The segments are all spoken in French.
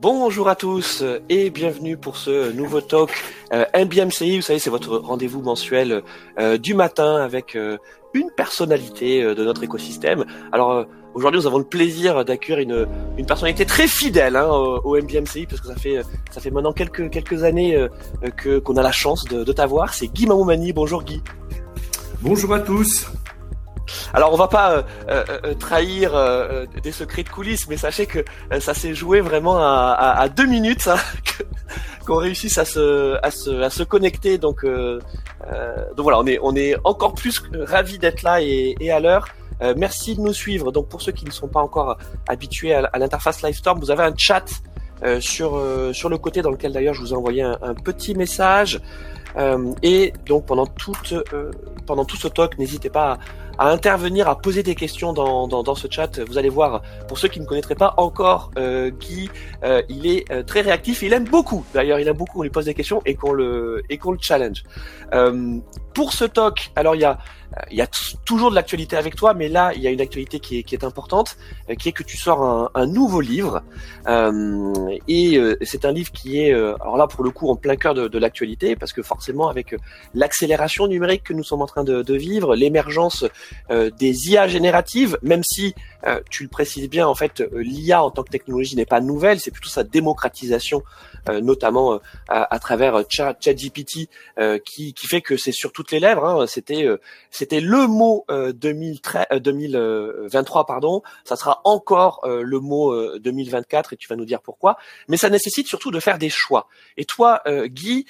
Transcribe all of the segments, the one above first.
Bonjour à tous et bienvenue pour ce nouveau talk euh, MBMCI. Vous savez, c'est votre rendez-vous mensuel euh, du matin avec euh, une personnalité euh, de notre écosystème. Alors euh, aujourd'hui, nous avons le plaisir d'accueillir une, une personnalité très fidèle hein, au, MBMCI parce que ça fait ça fait maintenant quelques quelques années euh, que qu'on a la chance de, de t'avoir. C'est Guy Mamoumani. Bonjour Guy. Bonjour à tous. Alors on va pas euh, euh, euh, trahir euh, des secrets de coulisses, mais sachez que euh, ça s'est joué vraiment à, à, à deux minutes hein, qu'on réussisse à se, à se, à se connecter. Donc, euh, euh, donc voilà, on est, on est encore plus ravis d'être là et, et à l'heure. Euh, merci de nous suivre. Donc pour ceux qui ne sont pas encore habitués à, l'interface Livestorm, vous avez un chat euh, sur euh, sur le côté dans lequel d'ailleurs je vous ai envoyé un, un petit message. Euh, et donc pendant toute euh, pendant tout ce talk, n'hésitez pas à, à intervenir, à poser des questions dans, dans, dans ce chat. Vous allez voir, pour ceux qui ne connaîtraient pas encore euh, Guy, euh, il est euh, très réactif. Il aime beaucoup. D'ailleurs, il aime beaucoup qu'on lui pose des questions et qu'on le et qu'on le challenge. Euh, pour ce talk, alors il y a il y a toujours de l'actualité avec toi, mais là il y a une actualité qui est, qui est importante, euh, qui est que tu sors un, un nouveau livre. Euh, et euh, c'est un livre qui est, euh, alors là pour le coup, en plein cœur de, de l'actualité, parce que forcément avec l'accélération numérique que nous sommes en train de, de vivre, l'émergence euh, des IA génératives, même si euh, tu le précises bien, en fait, euh, l'IA en tant que technologie n'est pas nouvelle, c'est plutôt sa démocratisation, euh, notamment euh, à, à travers Chat- ChatGPT, qui, qui fait que c'est sur toutes les lèvres. hein. C'était c'était le mot euh, 2013, euh, 2023, pardon. Ça sera encore le mot euh, 2024 et tu vas nous dire pourquoi. Mais ça nécessite surtout de faire des choix. Et toi, Guy,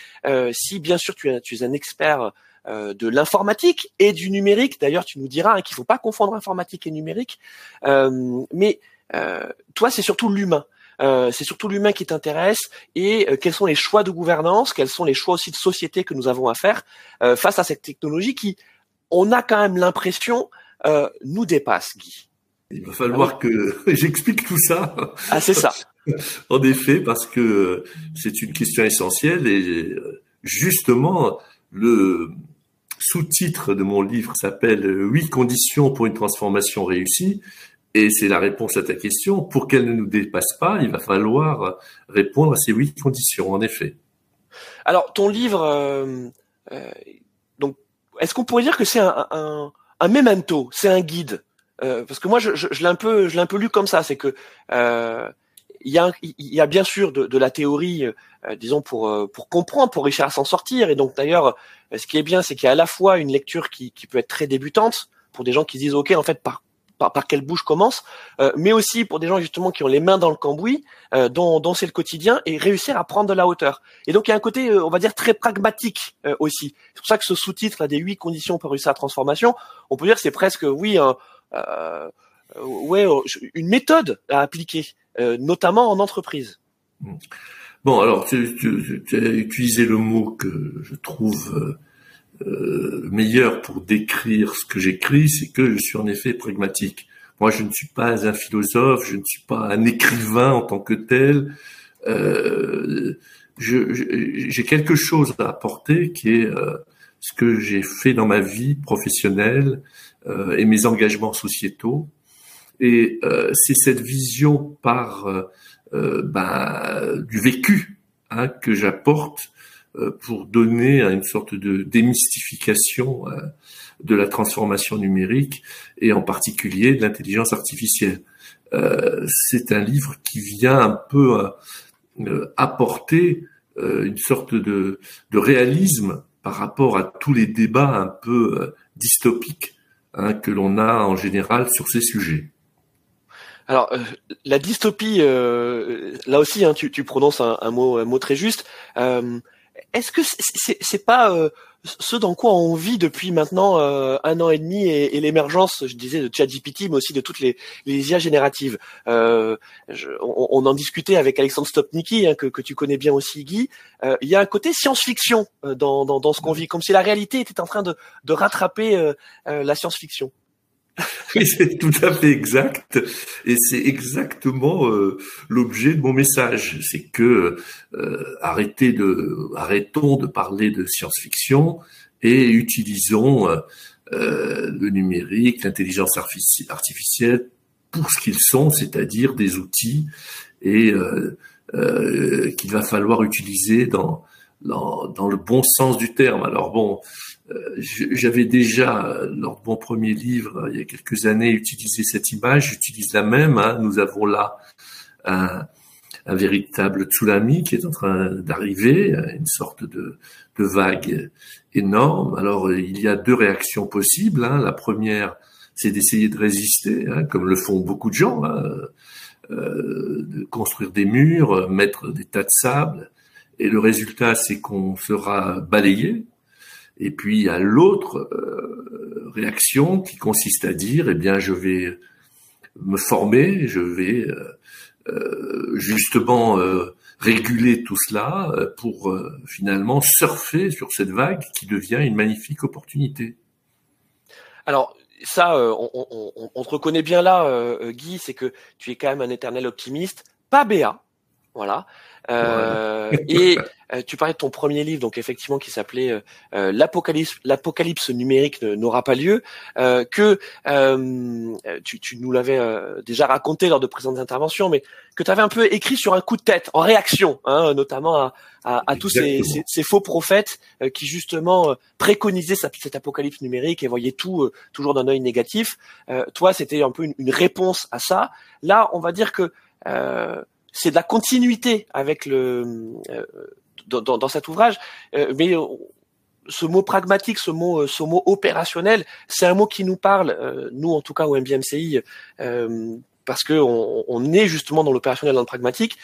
si bien sûr tu es, tu es un expert de l'informatique et du numérique, d'ailleurs tu nous diras hein, qu'il faut pas confondre informatique et numérique, euh, mais euh, toi c'est surtout l'humain. Euh, c'est surtout l'humain qui t'intéresse et euh, quels sont les choix de gouvernance, quels sont les choix aussi de société que nous avons à faire euh, face à cette technologie qui, on a quand même l'impression, euh, nous dépasse, Guy. Il va falloir que j'explique tout ça. Ah, c'est ça. En effet, parce que c'est une question essentielle et euh, justement, le sous-titre de mon livre s'appelle Huit conditions pour une transformation réussie. Et c'est la réponse à ta question. Pour qu'elle ne nous dépasse pas, il va falloir répondre à ces huit conditions, en effet. Alors, ton livre, euh, euh, donc, est-ce qu'on pourrait dire que c'est un, un, un memento, c'est un guide? Euh, Parce que moi, je, je, je l'ai un peu, je l'ai un peu lu comme ça, c'est que euh, il y a, y a bien sûr de, de la théorie, euh, disons pour euh, pour comprendre, pour réussir à s'en sortir. Et donc d'ailleurs, euh, ce qui est bien, c'est qu'il y a à la fois une lecture qui, qui peut être très débutante pour des gens qui se disent ok, en fait, par par, par quelle bouche commence, euh, mais aussi pour des gens justement qui ont les mains dans le cambouis, euh, dont, dont c'est le quotidien, et réussir à prendre de la hauteur. Et donc il y a un côté, euh, on va dire, très pragmatique aussi. C'est pour ça que ce sous-titre là des huit conditions pour réussir la transformation, on peut dire que c'est presque, oui, un, ouais, une méthode à appliquer, euh, notamment en entreprise. Bon, alors tu, tu- tu as utilisé le mot que je trouve euh, euh, meilleur pour décrire ce que j'écris, c'est que je suis en effet pragmatique. Moi, je ne suis pas un philosophe, je ne suis pas un écrivain en tant que tel. Euh, j'ai quelque chose à apporter qui est euh, ce que j'ai fait dans ma vie professionnelle euh, et mes engagements sociétaux. Et euh, c'est cette vision par euh, euh, ben, du vécu hein, que j'apporte euh, pour donner une sorte de démystification euh, de la transformation numérique et en particulier de l'intelligence artificielle. Euh, c'est un livre qui vient un peu apporter une sorte de, de réalisme par rapport à tous les débats un peu dystopiques hein, que l'on a en général sur ces sujets. Alors, euh, la dystopie, euh, là aussi, hein, tu, tu prononces un, un mot, un mot très juste. Euh, Est-ce que c'est- c'est pas euh, ce dans quoi on vit depuis maintenant euh, un an et demi et, et l'émergence, je disais, de ChatGPT, mais aussi de toutes les, les IA génératives? Euh, je- on, on en discutait avec Alexandre Stopnicki, hein, que, que tu connais bien aussi, Guy. Il y a un côté science-fiction dans, dans, dans ce qu'on vit, comme si la réalité était en train de, de rattraper la science-fiction. C'est tout à fait exact. Et c'est exactement euh, l'objet de mon message. C'est que euh, arrêtons de parler de science-fiction et utilisons euh, le numérique, l'intelligence artifici- artificielle pour ce qu'ils sont, c'est-à-dire des outils et qu'il va falloir utiliser dans, dans, dans le bon sens du terme. Alors bon, j'avais déjà, lors de mon premier livre, il y a quelques années, utilisé cette image, j'utilise la même. Hein. Nous avons là un, un véritable tsunami qui est en train d'arriver, une sorte de, de, vague énorme. Alors il y a deux réactions possibles. Hein. La première, c'est d'essayer de résister, hein, comme le font beaucoup de gens, hein, euh, de construire des murs, mettre des tas de sable. Et le résultat, c'est qu'on sera balayé. Et puis il y a l'autre euh, réaction qui consiste à dire, eh bien, je vais me former, je vais euh, euh, justement euh, réguler tout cela euh, pour finalement surfer sur cette vague qui devient une magnifique opportunité. Alors ça, on, on, on, te reconnaît bien là, Guy, c'est que tu es quand même un éternel optimiste, pas Béa, voilà. Euh, et euh, tu parlais de ton premier livre, donc effectivement qui s'appelait euh, euh l'apocalypse, l'apocalypse numérique n'aura pas lieu, que tu, tu, nous l'avais déjà raconté lors de présentes interventions, mais que tu avais un peu écrit sur un coup de tête, en réaction, hein, notamment à, à, à tous ces, ces, ces, faux prophètes qui justement préconisaient cet apocalypse numérique et voyaient tout toujours d'un œil négatif. toi, c'était un peu une, une, réponse à ça. Là, on va dire que c'est de la continuité avec le euh, dans, dans, cet ouvrage, euh, mais euh, ce mot pragmatique, ce mot, ce mot opérationnel, c'est un mot qui nous parle, nous en tout cas au MBMCI, parce que on, on, est justement dans l'opérationnel, dans le pragmatique.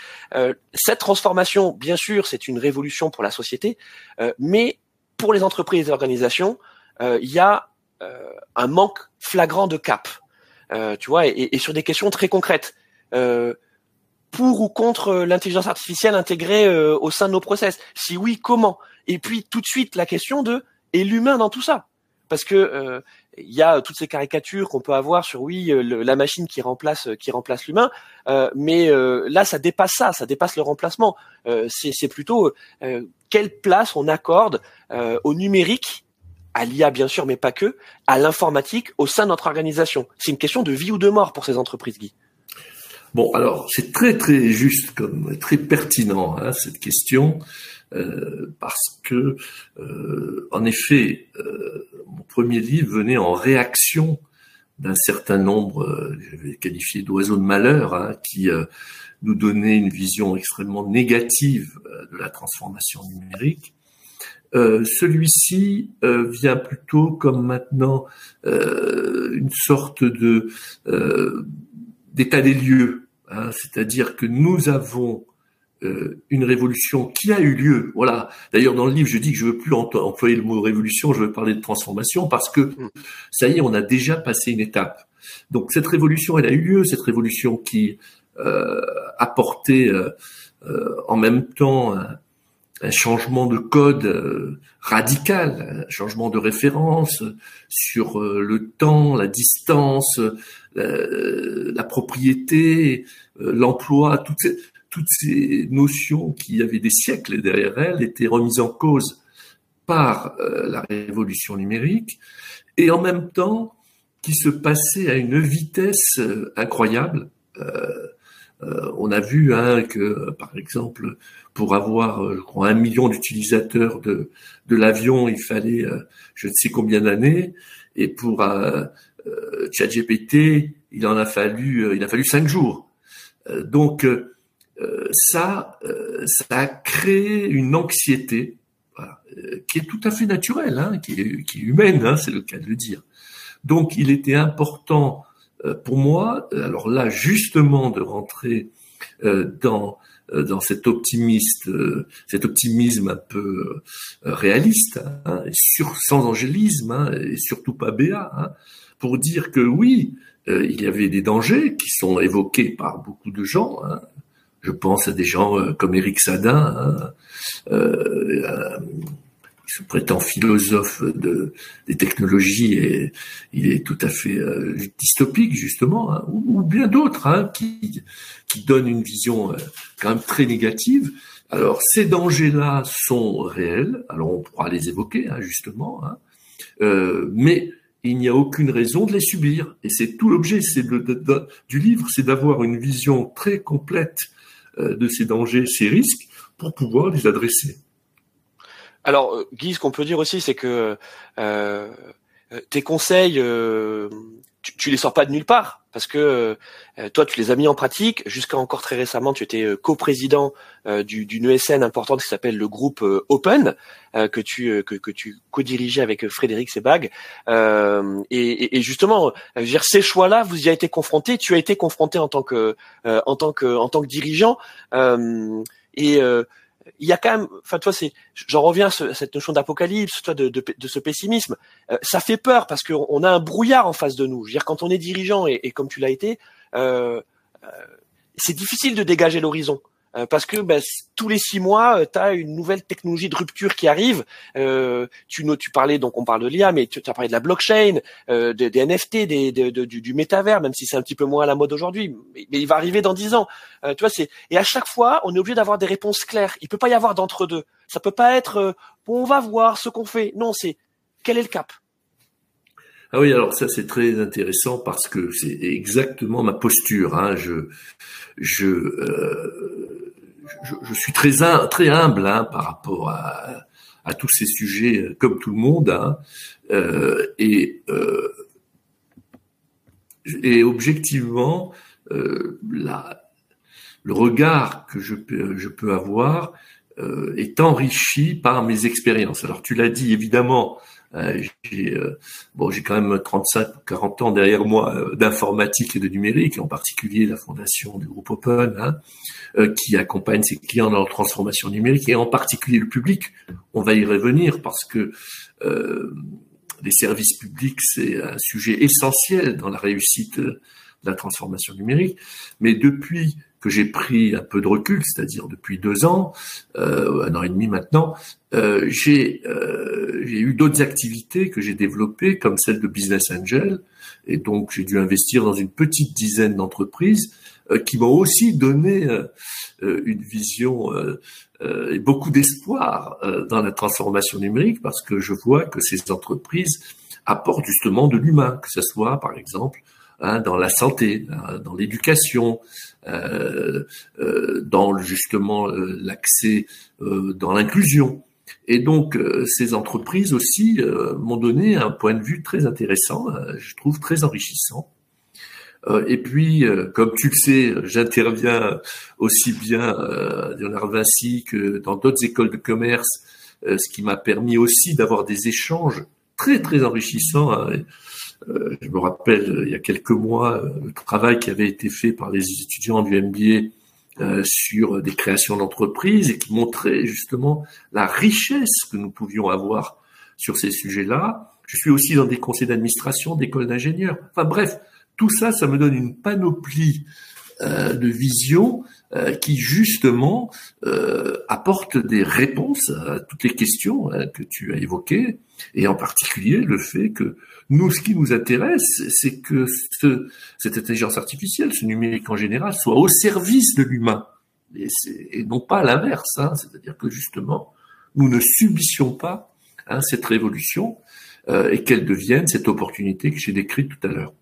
cette transformation, bien sûr, c'est une révolution pour la société, mais pour les entreprises et les organisations, il y a un manque flagrant de cap. tu vois, et, et, sur des questions très concrètes. Euh, pour ou contre euh, l'intelligence artificielle intégrée euh, au sein de nos process Si oui, comment? Et puis tout de suite la question de et l'humain dans tout ça? Parce que euh, il y a toutes ces caricatures qu'on peut avoir sur oui la machine qui remplace qui remplace l'humain, mais là ça dépasse ça, ça dépasse le remplacement. c'est plutôt quelle place on accorde au numérique à l'IA bien sûr, mais pas que, à l'informatique au sein de notre organisation? C'est une question de vie ou de mort pour ces entreprises, Guy. Bon, alors c'est très très juste comme très pertinent hein, cette question euh, parce que euh, en effet euh, mon premier livre venait en réaction d'un certain nombre, je vais qualifier d'oiseaux de malheur, hein, qui nous donnaient une vision extrêmement négative de la transformation numérique. Celui-ci vient plutôt comme maintenant une sorte de d'état des lieux Hein, c'est-à-dire que nous avons euh, une révolution qui a eu lieu. Voilà. D'ailleurs, dans le livre, je dis que je veux plus employer le mot révolution, je veux parler de transformation parce que mm. ça y est, on a déjà passé une étape. Donc cette révolution, elle a eu lieu. Cette révolution qui euh, a porté euh, euh en même temps un, un changement de code euh, radical, un changement de référence sur le temps, la distance, euh, la propriété, euh, l'emploi, toutes ces, notions qui avaient des siècles derrière elles étaient remises en cause par euh, la révolution numérique et en même temps qui se passaient à une vitesse incroyable. on a vu hein, que, par exemple, pour avoir, je crois, un million d'utilisateurs de, de l'avion, il fallait je ne sais combien d'années, et pour euh, ChatGPT, il en a fallu, euh, il a fallu cinq jours. Euh, donc ça, ça a créé une anxiété qui est tout à fait naturelle, hein, qui, est, qui, est, humaine, hein, c'est le cas de le dire. Donc il était important pour moi, alors là justement de rentrer dans dans cet optimiste, cet optimisme un peu réaliste, hein, sans angélisme, hein, et surtout pas béat, hein, pour dire que oui, euh, il y avait des dangers qui sont évoqués par beaucoup de gens. Je pense à des gens euh, comme Eric Sadin, euh, se prétend philosophe de, des technologies et il est tout à fait dystopique justement, hein, ou, bien d'autres hein, qui, qui donnent une vision quand même très négative. Alors ces dangers-là sont réels, alors on pourra les évoquer justement, mais il n'y a aucune raison de les subir. Et c'est tout l'objet du livre, c'est d'avoir une vision très complète de ces dangers, ces risques, pour pouvoir les adresser. Alors, Guy, ce qu'on peut dire aussi, c'est que tes conseils, tu, tu les sors pas de nulle part parce que euh, toi tu les as mis en pratique. Jusqu'à encore très récemment tu étais euh, coprésident euh, d'une ESN importante qui s'appelle le groupe Open que tu que, que tu co-dirigeais avec Frédéric Sebag. Et, et, justement je veux dire, ces choix là vous y avez été confronté tu as été confronté en tant que en tant que en tant que dirigeant. Et il y a quand même, enfin toi c'est, j'en reviens à, cette notion d'apocalypse, toi de, de, de, ce pessimisme, euh, ça fait peur parce qu'on a un brouillard en face de nous. Je veux dire quand on est dirigeant et, et comme tu l'as été, euh, euh, c'est difficile de dégager l'horizon. Euh, parce que ben, tous les six mois, euh, tu as une nouvelle technologie de rupture qui arrive. Euh, tu, tu parlais, donc on parle de l'IA, mais tu, as parlé de la blockchain, euh, des, NFT, des, du, du, métavers, même si c'est un petit peu moins à la mode aujourd'hui, mais, il va arriver dans dix ans. tu vois, c'est et à chaque fois, on est obligé d'avoir des réponses claires. Il peut pas y avoir d'entre deux. Ça peut pas être bon, on va voir ce qu'on fait. Non, c'est quel est le cap? Ah oui, alors ça c'est très intéressant parce que c'est exactement ma posture. Hein. Je, je, je, suis très, très humble hein, par rapport à, tous ces sujets, euh, comme tout le monde. Hein, euh, et, euh, et objectivement, euh, le regard que je peux, avoir euh, est enrichi par mes expériences. Alors tu l'as dit, évidemment, j'ai euh, bon, j'ai quand même 35 40 ans derrière moi euh, d'informatique et de numérique, en particulier la fondation du groupe Open, hein, qui accompagne ses clients dans leur transformation numérique et en particulier le public. On va y revenir parce que les services publics c'est un sujet essentiel dans la réussite de la transformation numérique. Mais depuis que j'ai pris un peu de recul, c'est-à-dire depuis deux ans, euh, un an et demi maintenant, euh, j'ai euh, eu d'autres activités que j'ai développées, comme celle de business angel, et donc j'ai dû investir dans une petite dizaine d'entreprises euh, qui m'ont aussi donné euh, euh, une vision et beaucoup d'espoir dans la transformation numérique, parce que je vois que ces entreprises apportent justement de l'humain, que ce soit par exemple Hein, dans la santé, hein, dans l'éducation, euh, euh, dans justement euh, l'accès, dans l'inclusion. Et donc ces entreprises aussi m'ont donné un point de vue très intéressant, je trouve très enrichissant. Et puis, comme tu le sais, j'interviens aussi bien dans Vinci que dans d'autres écoles de commerce, ce qui m'a permis aussi d'avoir des échanges très très enrichissants hein, euh, je me rappelle euh, il y a quelques mois euh, le travail qui avait été fait par les étudiants du MBA sur des créations d'entreprises et qui montrait justement la richesse que nous pouvions avoir sur ces sujets-là. Je suis aussi dans des conseils d'administration, d'écoles d'ingénieurs. Enfin bref, tout ça, ça me donne une panoplie de visions qui justement apporte des réponses à toutes les questions hein, que tu as évoquées, et en particulier le fait que nous, ce qui nous intéresse, c'est que ce, cette intelligence artificielle, ce numérique en général, soit au service de l'humain et, et, non pas l'inverse. Hein. C'est-à-dire que justement, nous ne subissions pas hein, cette révolution euh, et qu'elle devienne cette opportunité que j'ai décrite tout à l'heure.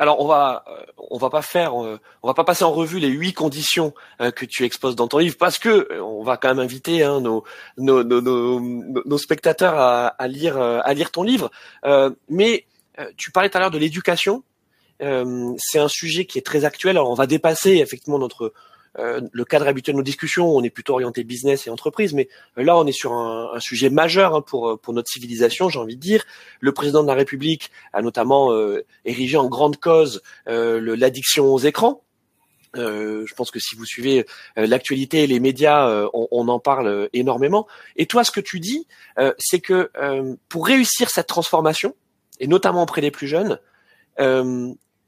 Alors on va euh, on va pas faire euh, on va pas passer en revue les huit conditions euh, que tu exposes dans ton livre parce que on va quand même inviter hein, nos, nos, nos, spectateurs à, à, lire à lire ton livre. mais tu parlais tout à l'heure de l'éducation. c'est un sujet qui est très actuel. Alors on va dépasser effectivement notre euh, le cadre habituel de nos discussions, on est plutôt orienté business et entreprise, mais euh, là, on est sur un, sujet majeur hein, pour euh, pour notre civilisation, j'ai envie de dire. Le président de la République a notamment érigé en grande cause l'addiction aux écrans. je pense que si vous suivez l'actualité et les médias, on, on, en parle énormément. Et toi, ce que tu dis, c'est que pour réussir cette transformation, et notamment auprès des plus jeunes,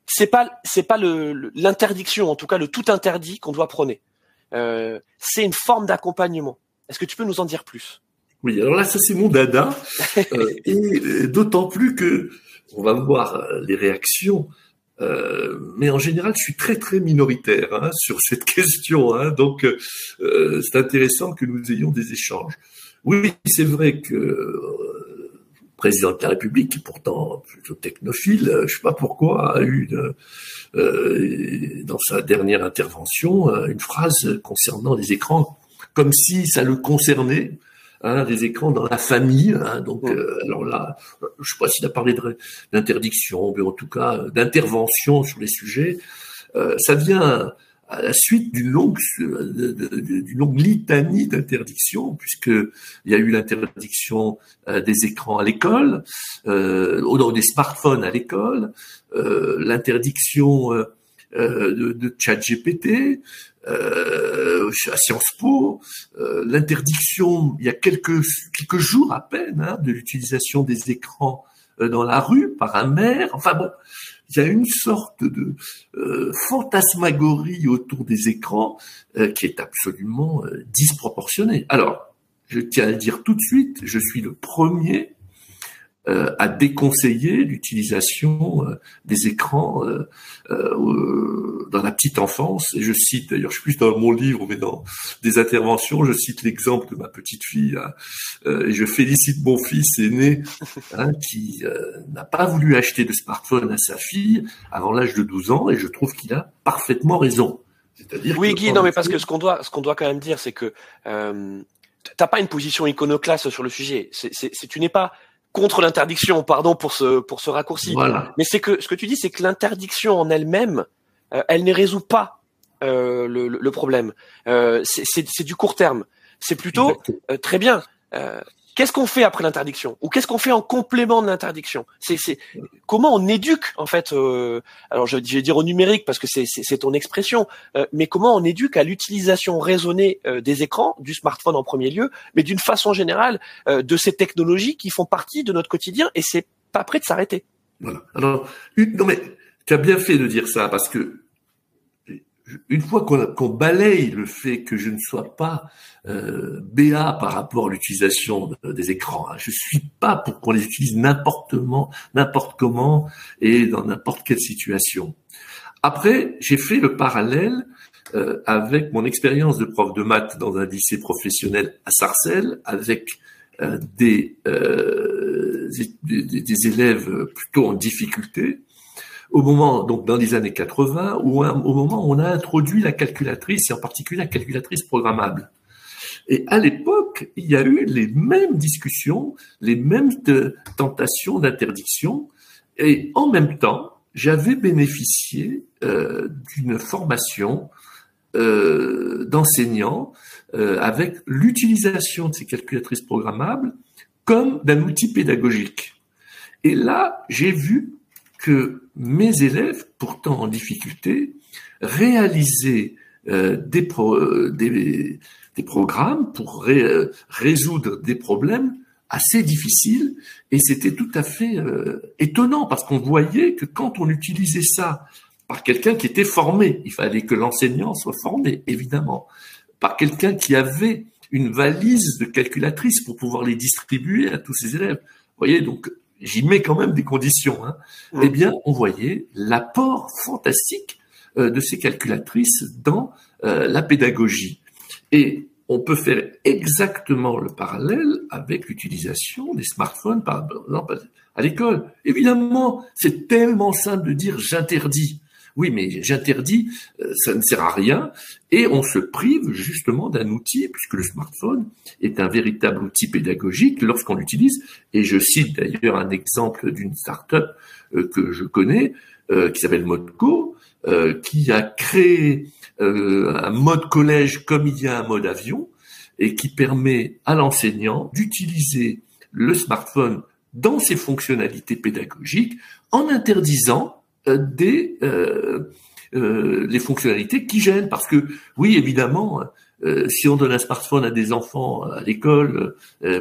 c'est pas c'est pas l'interdiction, en tout cas le tout interdit qu'on doit prôner. Euh, c'est une forme d'accompagnement. Est-ce que tu peux nous en dire plus? Oui, alors là, ça c'est mon dada, euh, et d'autant plus que on va voir euh, les réactions. Euh, mais en général, je suis très très minoritaire hein, sur cette question, hein, donc c'est intéressant que nous ayons des échanges. Oui, c'est vrai que président de la République, qui pourtant plutôt technophile, euh, je sais pas pourquoi, a eu euh, dans sa dernière intervention euh, une phrase concernant les écrans, comme si ça le concernait. Hein, des écrans dans la famille. Hein, donc, alors là, je sais pas s'il a parlé d'interdiction, mais en tout cas d'intervention sur les sujets. ça vient à la suite d'une longue, longue litanie d'interdictions, puisque il y a eu l'interdiction euh, des écrans à l'école, euh, des smartphones à l'école, euh, l'interdiction euh, de, de ChatGPT euh, à Sciences Po, l'interdiction il y a quelques quelques jours à peine hein, de l'utilisation des écrans dans la rue par un maire. Enfin bon, il y a une sorte de euh, fantasmagorie autour des écrans euh, qui est absolument euh, disproportionnée. Alors, je tiens à le dire tout de suite, je suis le premier euh, à déconseiller l'utilisation euh, des écrans euh, dans la petite enfance. Et je cite, d'ailleurs, je suis plus dans mon livre, mais dans des interventions, je cite l'exemple de ma petite fille, hein, et je félicite mon fils aîné hein, qui n'a pas voulu acheter de smartphone à sa fille avant l'âge de 12 ans, et je trouve qu'il a parfaitement raison. C'est-à-dire oui, Guy, non, mais parce que ce qu'on doit, ce qu'on doit quand même dire, c'est que euh, t'as pas une position iconoclaste sur le sujet. C'est, tu n'es pas contre l'interdiction, pardon pour ce pour ce raccourci. Mais c'est que ce que tu dis, c'est que l'interdiction en elle-même, euh, elle ne résout pas euh, le, le, problème. Euh, c'est du court terme. C'est plutôt euh, très bien. Euh, qu'est-ce qu'on fait après l'interdiction ou qu'est-ce qu'on fait en complément de l'interdiction? C'est comment on éduque en fait. Euh, alors je, vais dire au numérique parce que c'est ton expression, euh, mais comment on éduque à l'utilisation raisonnée euh, des écrans, du smartphone en premier lieu, mais d'une façon générale de ces technologies qui font partie de notre quotidien et c'est pas prêt de s'arrêter? Voilà. Alors non mais tu as bien fait de dire ça parce que une fois qu'on balaye le fait que je ne sois pas euh, BA par rapport à l'utilisation des écrans, hein, je suis pas pour qu'on les utilise n'importe comment et dans n'importe quelle situation. Après, j'ai fait le parallèle euh, avec mon expérience de prof de maths dans un lycée professionnel à Sarcelles, avec euh, des, euh, des, des élèves plutôt en difficulté au moment, donc dans les années 80, ou au moment où on a introduit la calculatrice, et en particulier la calculatrice programmable. Et à l'époque, il y a eu les mêmes discussions, les mêmes tentations d'interdiction, et en même temps, j'avais bénéficié euh, d'une formation euh, d'enseignants euh, avec l'utilisation de ces calculatrices programmables comme d'un outil pédagogique. Et là, j'ai vu que mes élèves, pourtant en difficulté, réalisaient euh, des, euh, des, programmes pour euh, résoudre des problèmes assez difficiles et c'était tout à fait étonnant parce qu'on voyait que quand on utilisait ça par quelqu'un qui était formé, il fallait que l'enseignant soit formé évidemment, par quelqu'un qui avait une valise de calculatrices pour pouvoir les distribuer à tous ses élèves. Voyez, donc j'y mets quand même des conditions, hein, eh bien, on voyait l'apport fantastique euh, de ces calculatrices dans euh, la pédagogie. Et on peut faire exactement le parallèle avec l'utilisation des smartphones, par exemple, à l'école. Évidemment, c'est tellement simple de dire j'interdis. Oui, mais j'interdis, euh, ça ne sert à rien, et on se prive justement d'un outil, puisque le smartphone est un véritable outil pédagogique lorsqu'on l'utilise. Et je cite d'ailleurs un exemple d'une start-up euh, que je connais, euh, qui s'appelle Modco, qui a créé un mode collège comme il y a un mode avion, et qui permet à l'enseignant d'utiliser le smartphone dans ses fonctionnalités pédagogiques en interdisant des euh, euh, les fonctionnalités qui gênent. Parce que oui, évidemment, si on donne un smartphone à des enfants à l'école,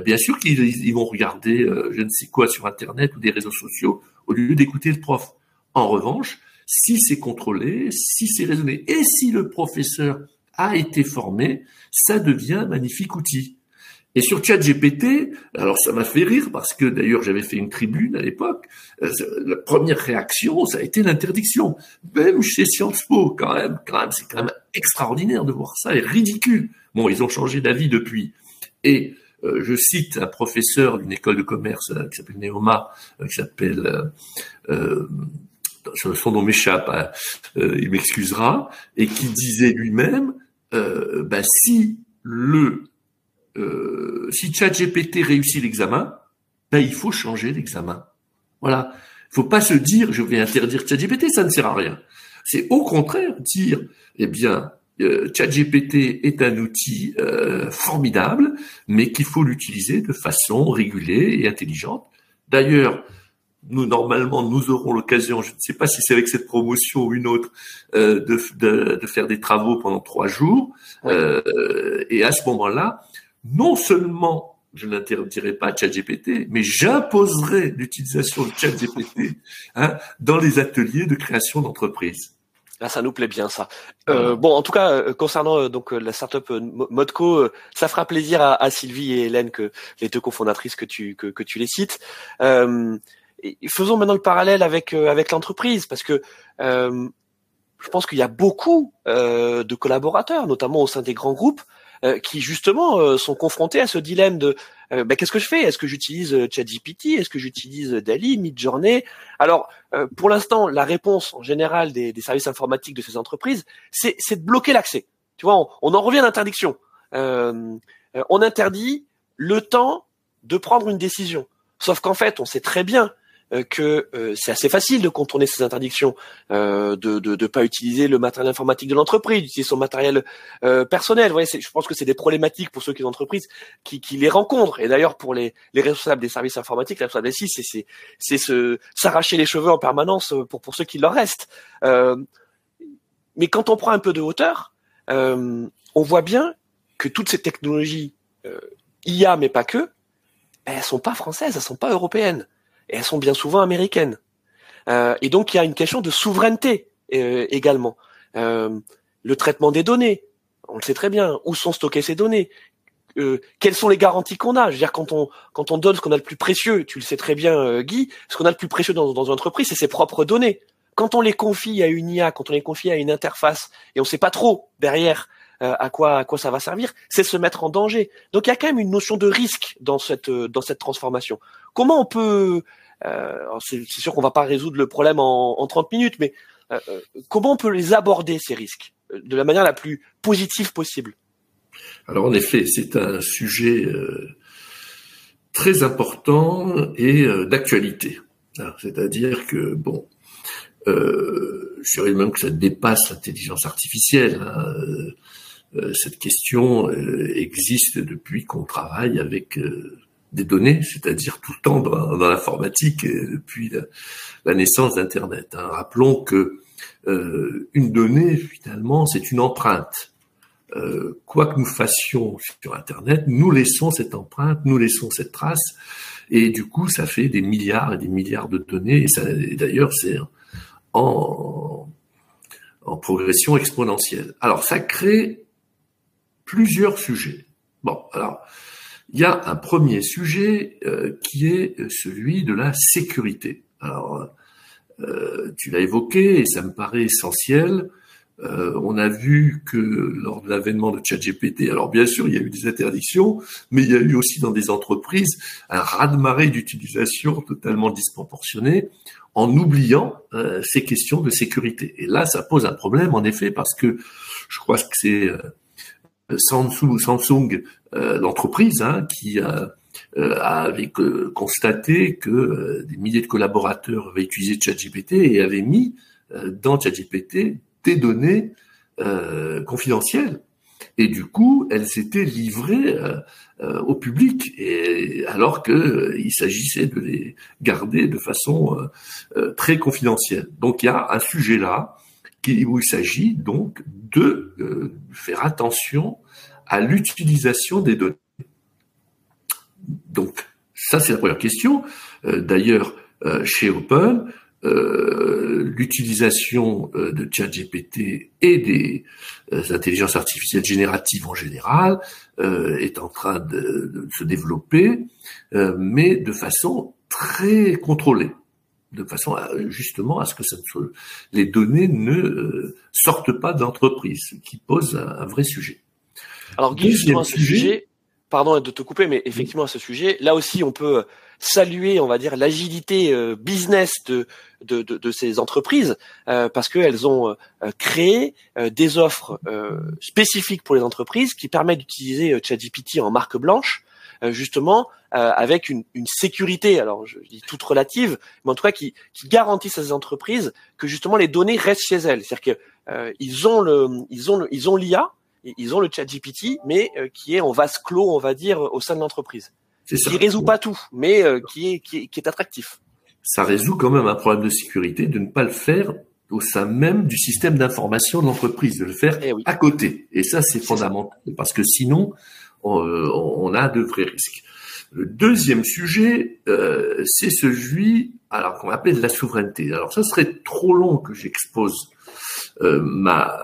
bien sûr qu'ils vont regarder je ne sais quoi sur Internet ou des réseaux sociaux au lieu d'écouter le prof. En revanche, si c'est contrôlé, si c'est raisonné et si le professeur a été formé, ça devient un magnifique outil. Et sur ChatGPT, alors ça m'a fait rire parce que d'ailleurs j'avais fait une tribune à l'époque. Euh, la première réaction, ça a été l'interdiction. Même chez Sciences Po, quand même, quand même, c'est quand même extraordinaire de voir ça et ridicule. Bon, ils ont changé d'avis depuis. Et je cite un professeur d'une école de commerce qui s'appelle Neoma, qui s'appelle son nom m'échappe, hein, il m'excusera, et qui disait lui-même, ben, si le euh, si ChatGPT réussit l'examen, ben, il faut changer l'examen. Voilà. Il faut pas se dire, je vais interdire ChatGPT, ça ne sert à rien. C'est au contraire dire, eh bien, euh, ChatGPT est un outil euh, formidable, mais qu'il faut l'utiliser de façon régulée et intelligente. D'ailleurs, nous normalement nous aurons l'occasion, je ne sais pas si c'est avec cette promotion ou une autre, euh, de, de, de, faire des travaux pendant trois jours. Euh, et à ce moment-là, non seulement je n'interdirai pas ChatGPT, mais j'imposerai l'utilisation de ChatGPT hein, dans les ateliers de création d'entreprise. Là, ça nous plaît bien ça. Euh, bon, en tout cas, euh, concernant euh, donc la startup Modco, ça fera plaisir à, à, Sylvie et Hélène, que les deux cofondatrices que tu que, que tu les cites. Faisons maintenant le parallèle avec avec l'entreprise, parce que je pense qu'il y a beaucoup de collaborateurs, notamment au sein des grands groupes, euh, qui justement euh, sont confrontés à ce dilemme de euh, bah, qu'est-ce que je fais? Est-ce que j'utilise ChatGPT? Est-ce que j'utilise Dali, Midjourney? Alors, pour l'instant, la réponse en général des, des, services informatiques de ces entreprises, c'est de bloquer l'accès. Tu vois, on, on, en revient à l'interdiction. on interdit le temps de prendre une décision. Sauf qu'en fait, on sait très bien euh, que euh, c'est assez facile de contourner ces interdictions, euh, de ne pas utiliser le matériel informatique de l'entreprise, d'utiliser son matériel personnel. Vous voyez, je pense que c'est des problématiques pour ceux qui ont entreprises qui, qui les rencontrent. Et d'ailleurs, pour les, les responsables des services informatiques, la responsable des c'est c'est se s'arracher les cheveux en permanence pour pour ceux qui leur restent. mais quand on prend un peu de hauteur, on voit bien que toutes ces technologies IA, mais pas que, elles sont pas françaises, elles sont pas européennes et elles sont bien souvent américaines. Euh, et donc il y a une question de souveraineté euh, également. Euh, le traitement des données, on le sait très bien. Où sont stockées ces données? Quelles sont les garanties qu'on a? Je veux dire, quand on quand on donne ce qu'on a le plus précieux, tu le sais très bien, Guy, ce qu'on a le plus précieux dans, dans une entreprise, c'est ses propres données. Quand on les confie à une IA, quand on les confie à une interface, et on ne sait pas trop derrière à quoi à quoi ça va servir, c'est se mettre en danger. Donc il y a quand même une notion de risque dans cette dans cette transformation. Comment on peut euh, c'est sûr qu'on va pas résoudre le problème en, en 30 minutes, mais euh, euh, comment on peut les aborder ces risques de la manière la plus positive possible? Alors en effet, c'est un sujet très important et d'actualité. C'est-à-dire que bon, euh, je dirais même que ça dépasse l'intelligence artificielle. Hein. cette question existe depuis qu'on travaille avec des données, c'est-à-dire tout le temps dans, l'informatique depuis la, naissance d'Internet. Hein. Rappelons que euh, une donnée, finalement, c'est une empreinte. Euh, quoi que nous fassions sur Internet, nous laissons cette empreinte, nous laissons cette trace, et du coup, ça fait des milliards et des milliards de données, et, d'ailleurs, c'est en, en progression exponentielle. Alors, ça crée plusieurs sujets. Bon, alors, il y a un premier sujet euh, qui est celui de la sécurité. Alors, euh, tu l'as évoqué et ça me paraît essentiel. Euh, on a vu que lors de l'avènement de ChatGPT, alors bien sûr il y a eu des interdictions, mais il y a eu aussi dans des entreprises un raz-de-marée d'utilisation totalement disproportionné, en oubliant ces questions de sécurité. Et là, ça pose un problème en effet parce que je crois que c'est Samsung, Samsung euh, l'entreprise hein, qui euh, avait constaté que euh, des milliers de collaborateurs avaient utilisé ChatGPT et avaient mis dans ChatGPT des données confidentielles. Et du coup, elles étaient livrées au public, et alors qu'il s'agissait de les garder de façon très confidentielle. Donc il y a un sujet là où il s'agit donc de faire attention à l'utilisation des données. Donc, ça c'est la première question. Euh, d'ailleurs, euh, chez Open, euh, l'utilisation de ChatGPT et des intelligences artificielles génératives en général est en train de, se développer, mais de façon très contrôlée, de façon justement à ce que les données ne sortent pas d'entreprise, ce qui pose un vrai sujet. Alors Guy, sur un sujet, pardon de te couper, mais effectivement à ce sujet, là aussi on peut saluer, on va dire, l'agilité euh, business de, de, de, ces entreprises euh, parce qu'elles ont euh, créé des offres spécifiques pour les entreprises qui permettent d'utiliser ChatGPT en marque blanche, justement avec une, une, sécurité, alors je dis toute relative, mais en tout cas qui, qui garantissent à ces entreprises que justement les données restent chez elles. C'est-à-dire que ils ont le, ils ont le, ils ont l'IA, ils ont le ChatGPT, mais qui est en vase clos, on va dire, au sein de l'entreprise qui résout pas tout, mais euh, qui, est, qui, est, attractif. Ça résout quand même un problème de sécurité de ne pas le faire au sein même du système d'information de l'entreprise, de le faire eh à côté. Et ça, c'est fondamental, parce que sinon, on, a de vrais risques. Le deuxième sujet, euh, c'est celui alors qu'on appelle la souveraineté. Alors ça serait trop long que j'expose euh, ma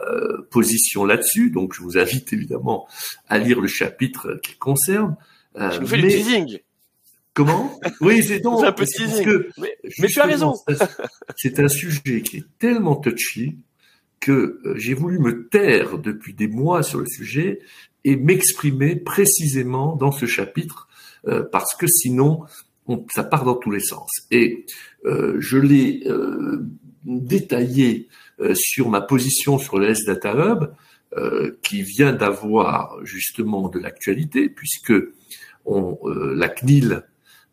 position là-dessus, donc je vous invite évidemment à lire le chapitre qui concerne. Euh, je nous fais du teasing. Comment? Oui, c'est donc. un peu teasing. mais, tu as raison. c'est un sujet qui est tellement touchy que euh, j'ai voulu me taire depuis des mois sur le sujet et m'exprimer précisément dans ce chapitre euh, parce que sinon ça part dans tous les sens. Et je l'ai détaillé sur ma position sur le S-Data Hub qui vient d'avoir justement de l'actualité puisque euh, la CNIL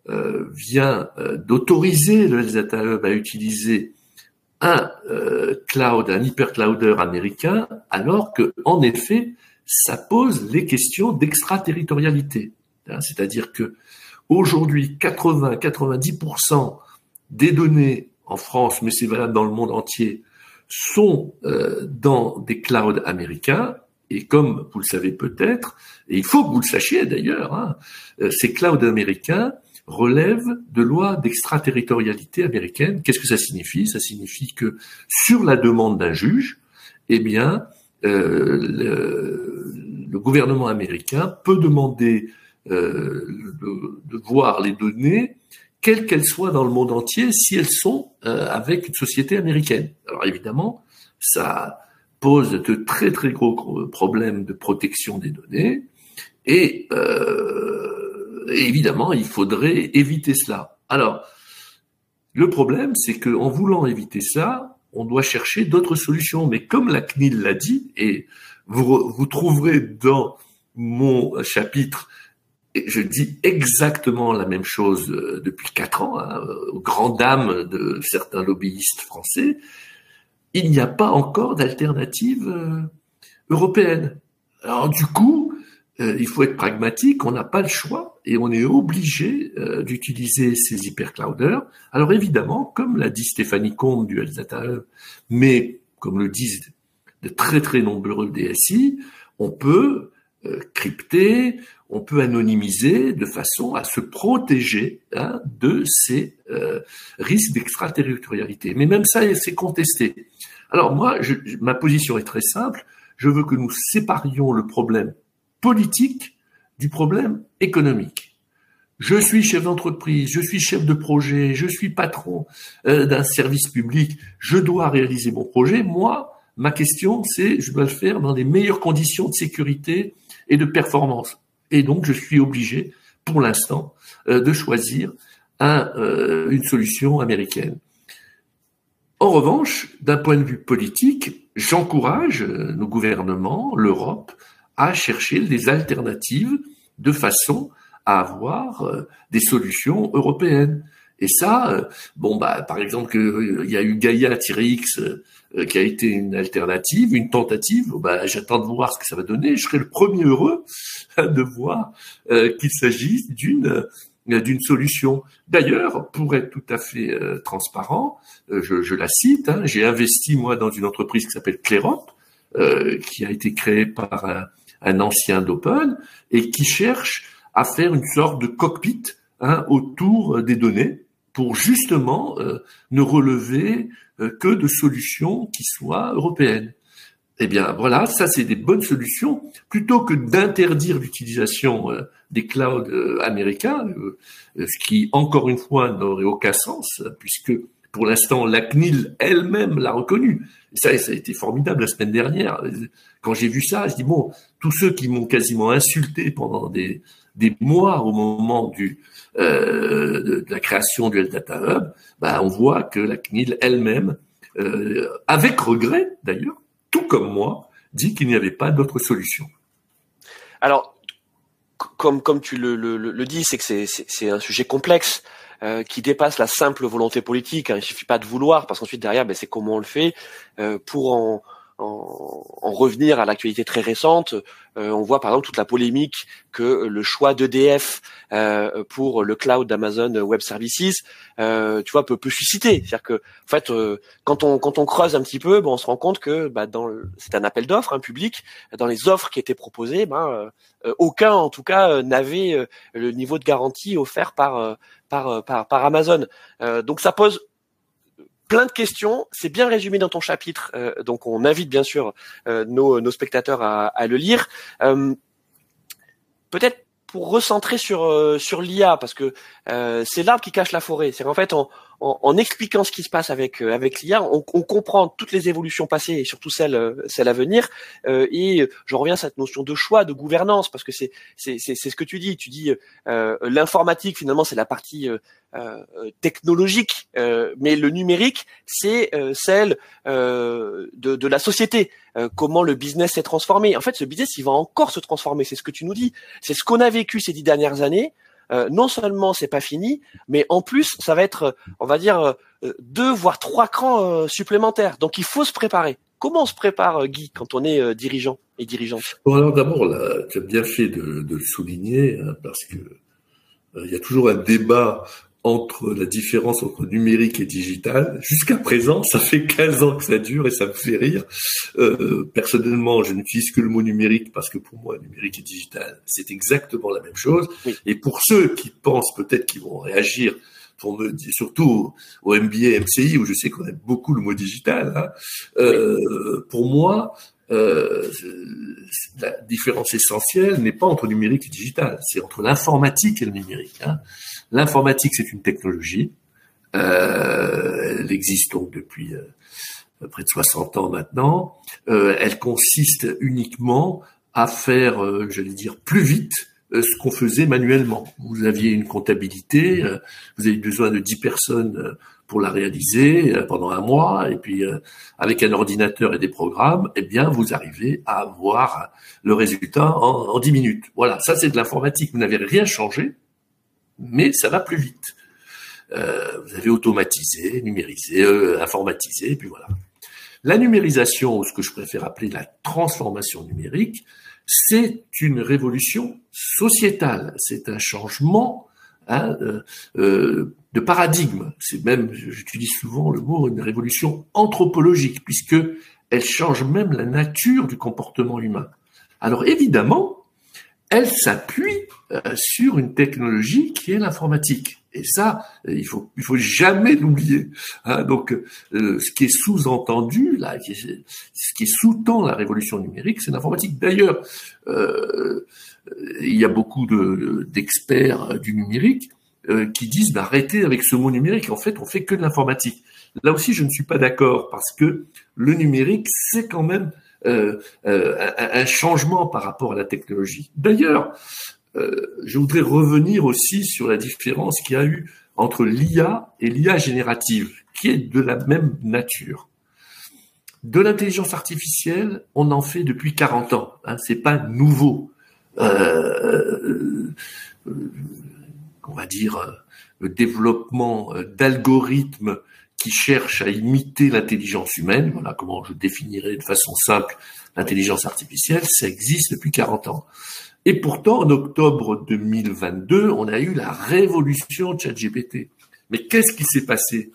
euh, vient euh, d'autoriser le Data Hub à utiliser un cloud, un hyperclouder américain, alors que, en effet, ça pose les questions d'extraterritorialité. Hein, c'est-à-dire que aujourd'hui, 80-90% des données en France, mais c'est valable dans le monde entier, sont dans des clouds américains et comme vous le savez peut-être, et il faut que vous le sachiez d'ailleurs, hein, euh, ces clouds américains relèvent de lois d'extraterritorialité américaine. Qu'est-ce que ça signifie? Ça signifie que sur la demande d'un juge, eh bien, euh, le, gouvernement américain peut demander euh, de, de, voir les données, quelles qu'elles soient dans le monde entier, si elles sont euh, avec une société américaine. Alors évidemment, ça pose de très très gros problèmes de protection des données et euh, évidemment il faudrait éviter cela. Alors le problème c'est que en voulant éviter cela, on doit chercher d'autres solutions. Mais comme la CNIL l'a dit et vous, vous trouverez dans mon chapitre et je dis exactement la même chose euh, depuis quatre ans, hein, aux grandes dames de certains lobbyistes français, il n'y a pas encore d'alternative euh, européenne. Alors du coup, euh, il faut être pragmatique, on n'a pas le choix et on est obligé d'utiliser ces hyperclouders. Alors évidemment, comme l'a dit Stéphanie Combe du Data mais comme le disent de très très nombreux DSI, on peut crypter, on peut anonymiser de façon à se protéger hein, de ces risques d'extraterritorialité. Mais même ça, c'est contesté. Alors moi, ma position est très simple. Je veux que nous séparions le problème politique du problème économique. Je suis chef d'entreprise, je suis chef de projet, je suis patron euh, d'un service public, je dois réaliser mon projet. Moi, ma question, c'est je dois le faire dans les meilleures conditions de sécurité et de performance. Et donc, je suis obligé, pour l'instant, euh, de choisir euh, une solution américaine. En revanche, d'un point de vue politique, j'encourage nos gouvernements, l'Europe, à chercher des alternatives de façon à avoir euh, des solutions européennes. Et ça, euh, bon bah par exemple, il y a eu euh, qui a été une alternative, une tentative. Bah, j'attends de voir ce que ça va donner. Je serai le premier heureux de voir qu'il s'agisse d'une d'une solution. D'ailleurs, pour être tout à fait euh, transparent, euh, je, je, la cite, hein, j'ai investi moi dans une entreprise qui s'appelle Clérop, euh, qui a été créée par un, un ancien d'Open et qui cherche à faire une sorte de cockpit hein, autour des données pour justement ne relever que de solutions qui soient européennes. Eh bien, voilà, ça c'est des bonnes solutions. Plutôt que d'interdire l'utilisation euh, des clouds euh, américains, euh, ce qui, encore une fois, n'aurait aucun sens, puisque pour l'instant, la CNIL elle-même l'a reconnu. Et ça, ça a été formidable la semaine dernière. Quand j'ai vu ça, je dis bon, tous ceux qui m'ont quasiment insulté pendant des, des mois au moment du, euh, de, la création du Data Hub, bah, on voit que la CNIL elle-même, euh, avec regret d'ailleurs, tout comme moi, dit qu'il n'y avait pas d'autre solution. Alors, comme, comme tu le, le, dis, c'est que c'est un sujet complexe. Euh, qui dépasse la simple volonté politique. Hein. Il suffit pas de vouloir, parce qu'ensuite derrière, ben, c'est comment on le fait pour en, en, en, revenir à l'actualité très récente, euh, on voit par exemple toute la polémique que le choix d'EDF euh, pour le cloud d'Amazon Web Services, euh, tu vois, peut, peut susciter. C'est-à-dire que, en fait, euh, quand on quand on creuse un petit peu, bon, on se rend compte que bah, dans c'est un appel d'offres, hein, public. Dans les offres qui étaient proposées, ben, aucun, en tout cas, n'avait le niveau de garantie offert par par, par, par Amazon. donc ça pose plein de questions. C'est bien résumé dans ton chapitre, euh, donc on invite bien sûr euh, nos, nos, spectateurs à, à le lire. Euh, peut-être pour recentrer sur sur l'IA, parce que c'est l'arbre qui cache la forêt. C'est en fait en, expliquant ce qui se passe avec euh, avec l'IA, on, comprend toutes les évolutions passées et surtout celles euh, celles à venir. Euh, et je reviens à cette notion de choix, de gouvernance, parce que c'est c'est c'est ce que tu dis. Tu dis l'informatique finalement c'est la partie technologique, mais le numérique c'est celle de de la société. comment le business s'est transformé. En fait, ce business il va encore se transformer. C'est ce que tu nous dis. C'est ce qu'on a vécu ces dix dernières années. Euh, non seulement c'est pas fini, mais en plus ça va être, euh, on va dire, euh, deux voire trois crans supplémentaires. Donc il faut se préparer. Comment on se prépare, Guy, quand on est dirigeant et dirigeante? Bon alors d'abord, tu as bien fait de, le souligner hein, parce que il y a toujours un débat entre la différence entre numérique et digital. Jusqu'à présent, ça fait 15 ans que ça dure et ça me fait rire. Euh, personnellement, je n'utilise que le mot numérique parce que pour moi, numérique et digital, c'est exactement la même chose. Et pour ceux qui pensent peut-être qu'ils vont réagir pour me dire, surtout au MBA, MCI, où je sais qu'on aime beaucoup le mot digital, hein, euh, pour moi, euh, la différence essentielle n'est pas entre numérique et digital, c'est entre l'informatique et le numérique. Hein. L'informatique, c'est une technologie. Euh, elle existe donc depuis euh, près de 60 ans maintenant. Euh, elle consiste uniquement à faire, euh, j'allais dire, plus vite euh, ce qu'on faisait manuellement. Vous aviez une comptabilité, vous avez besoin de 10 personnes pour la réaliser pendant un mois, et puis avec un ordinateur et des programmes, eh bien, vous arrivez à avoir le résultat en, en 10 minutes. Voilà, ça c'est de l'informatique. Vous n'avez rien changé, mais ça va plus vite. Euh, vous avez automatisé, numérisé, euh, informatisé, et puis voilà. La numérisation, ou ce que je préfère appeler la transformation numérique, c'est une révolution sociétale, c'est un changement hein, euh, euh de paradigme. C'est même, j'utilise souvent le mot, une révolution anthropologique, puisque elle change même la nature du comportement humain. Alors évidemment, elle s'appuie euh, sur une technologie qui est l'informatique. Et ça, il faut, il faut jamais l'oublier. Hein. donc, euh, ce qui est sous-entendu là, ce qui sous-tend la révolution numérique, c'est l'informatique. D'ailleurs, euh, il y a beaucoup d'experts du numérique qui disent bah, arrêtez avec ce mot numérique. En fait, on fait que de l'informatique. Là aussi, je ne suis pas d'accord parce que le numérique, c'est quand même euh, euh, un, changement par rapport à la technologie. D'ailleurs, euh, je voudrais revenir aussi sur la différence qu'il y a eu entre l'IA et l'IA générative, qui est de la même nature. De l'intelligence artificielle, on en fait depuis 40 ans. Hein, c'est pas nouveau. Euh, on va dire le développement d'algorithmes qui cherche à imiter l'intelligence humaine, voilà comment je définirais de façon simple l'intelligence artificielle, ça existe depuis 40 ans. Et pourtant, en octobre 2022, on a eu la révolution de ChatGPT. Mais qu'est-ce qui s'est passé?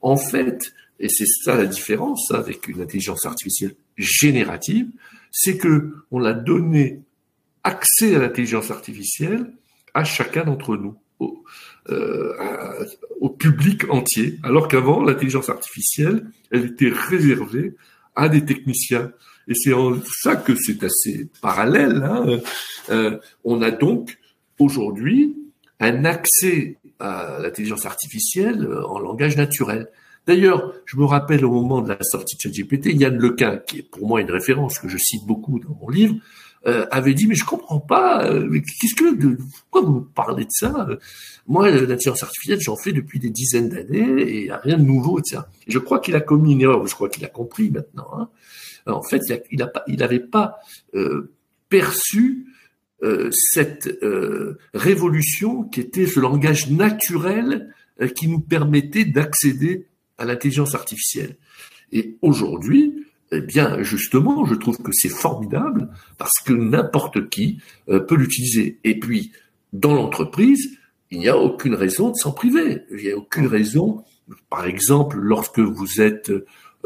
En fait, et c'est ça la différence avec une intelligence artificielle générative, c'est que on a donné accès à l'intelligence artificielle à chacun d'entre nous. Euh, au public entier, alors qu'avant, l'intelligence artificielle, elle était réservée à des techniciens. Et c'est en ça que c'est assez parallèle. Hein. Euh, on a donc aujourd'hui un accès à l'intelligence artificielle en langage naturel. D'ailleurs, je me rappelle au moment de la sortie de ChatGPT, Yann Lequin, qui est pour moi une référence que je cite beaucoup dans mon livre, euh, avait dit mais je comprends pas euh, qu'est-ce que pourquoi vous parlez de ça moi l'intelligence artificielle j'en fais depuis des dizaines d'années et il n'y a rien de nouveau etc. je crois qu'il a commis une erreur je crois qu'il a compris maintenant hein. En fait il n'avait pas euh, perçu euh, cette euh, révolution qui était ce langage naturel euh, qui nous permettait d'accéder à l'intelligence artificielle. Et aujourd'hui, eh bien, justement, je trouve que c'est formidable parce que n'importe qui peut l'utiliser. Et puis, dans l'entreprise, il n'y a aucune raison de s'en priver. Il n'y a aucune raison, par exemple, lorsque vous êtes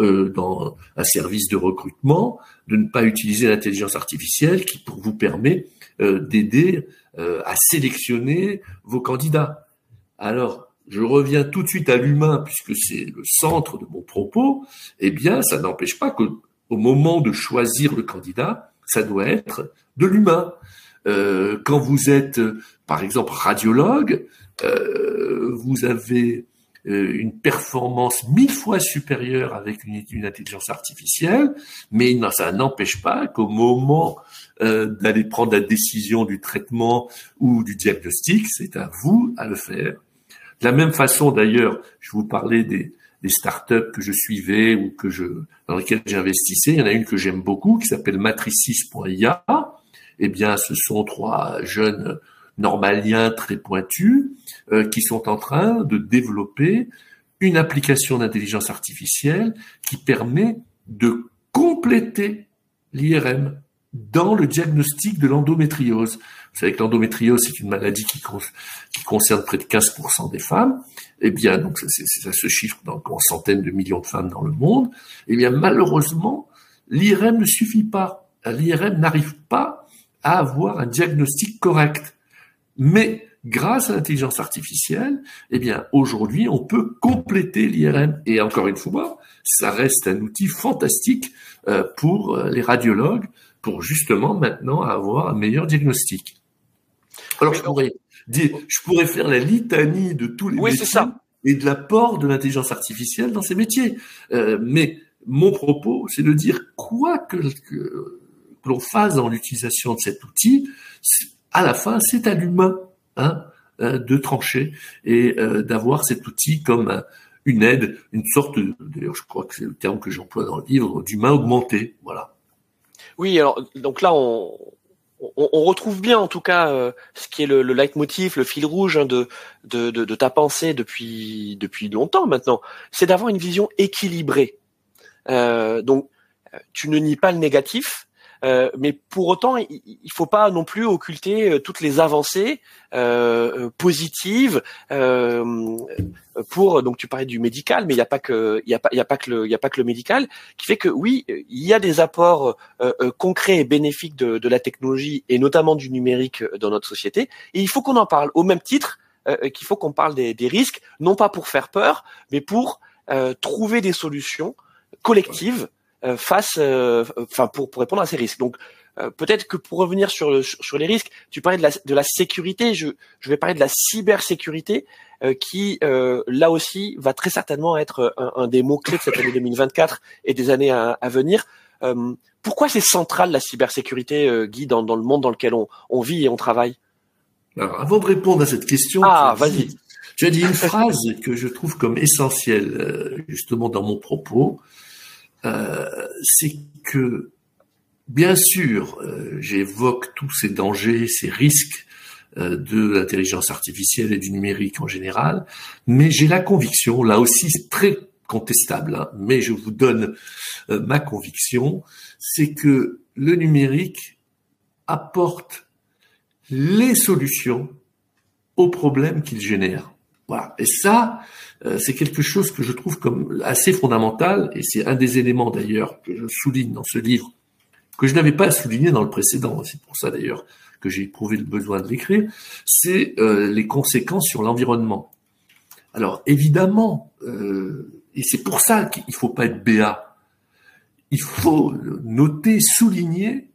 dans un service de recrutement, de ne pas utiliser l'intelligence artificielle qui vous permet euh, d'aider euh, à sélectionner vos candidats. Alors, je reviens tout de suite à l'humain puisque c'est le centre de mon propos. Eh bien, ça n'empêche pas que au moment de choisir le candidat, ça doit être de l'humain. Euh, quand vous êtes, par exemple, radiologue, vous avez euh, une performance mille fois supérieure avec une, intelligence artificielle, mais ça n'empêche pas qu'au moment euh, d'aller prendre la décision du traitement ou du diagnostic, c'est à vous à le faire. De la même façon, d'ailleurs, je vous parlais des, des startups que je suivais ou que je dans lesquelles j'investissais. Il y en a une que j'aime beaucoup qui s'appelle matricis.ia. Eh bien, ce sont trois jeunes normaliens très pointus euh, qui sont en train de développer une application d'intelligence artificielle qui permet de compléter l'IRM dans le diagnostic de l'endométriose. Vous savez que l'endométriose, c'est une maladie qui, concerne près de 15% des femmes. Eh bien, donc ça, ça se chiffre en centaines de millions de femmes dans le monde. Eh bien, malheureusement, l'IRM ne suffit pas. L'IRM n'arrive pas à avoir un diagnostic correct. Mais grâce à l'intelligence artificielle, eh bien, aujourd'hui, on peut compléter l'IRM. Et encore une fois, ça reste un outil fantastique euh, pour euh, les radiologues, pour justement maintenant avoir un meilleur diagnostic. Alors, je pourrais, dire, je pourrais faire la litanie de tous les oui, métiers et de l'apport de l'intelligence artificielle dans ces métiers. Euh, mais mon propos, c'est de dire quoi que, que l'on fasse dans l'utilisation de cet outil, à la fin, c'est à l'humain hein, euh, de trancher et euh, d'avoir cet outil comme une aide, une sorte, d'ailleurs je crois que c'est le terme que j'emploie dans le livre, d'humain augmenté. Voilà. Oui, alors donc là on, on, retrouve bien en tout cas euh, ce qui est le, le leitmotiv, le fil rouge hein, de, de, de, de, ta pensée depuis depuis longtemps maintenant, c'est d'avoir une vision équilibrée. Euh, donc tu ne nies pas le négatif, euh, mais pour autant, il, faut pas non plus occulter euh, toutes les avancées euh, positives pour. Donc tu parlais du médical, mais il n'y a pas que il a pas il a pas que le il a pas que le médical qui fait que oui, il y a des apports concrets et bénéfiques de, de, la technologie et notamment du numérique dans notre société. Et il faut qu'on en parle au même titre qu'il faut qu'on parle des, des, risques, non pas pour faire peur, mais pour trouver des solutions collectives euh, face, euh, enfin pour, pour répondre à ces risques. Donc euh, peut-être que pour revenir sur, sur les risques, tu parlais de la, de la sécurité, je, je vais parler de la cybersécurité, qui là aussi va très certainement être un, des mots-clés de cette année 2024 et des années à, à venir. pourquoi c'est central la cybersécurité, Guy, dans, dans, le monde dans lequel on, on vit et on travaille? Alors, avant de répondre à cette question, ah, vas-y. Tu as dit une phrase que je trouve comme essentielle justement dans mon propos. Euh, c'est que, bien sûr, euh, j'évoque tous ces dangers, ces risques euh, de l'intelligence artificielle et du numérique en général, mais j'ai la conviction, là aussi très contestable, hein, mais je vous donne ma conviction, c'est que le numérique apporte les solutions aux problèmes qu'il génère. Voilà. Et ça, c'est quelque chose que je trouve comme assez fondamental, et c'est un des éléments d'ailleurs que je souligne dans ce livre, que je n'avais pas souligné dans le précédent, c'est pour ça d'ailleurs que j'ai éprouvé le besoin de l'écrire, c'est euh, les conséquences sur l'environnement. Alors évidemment, euh, et c'est pour ça qu'il ne faut pas être béat, il faut noter, souligner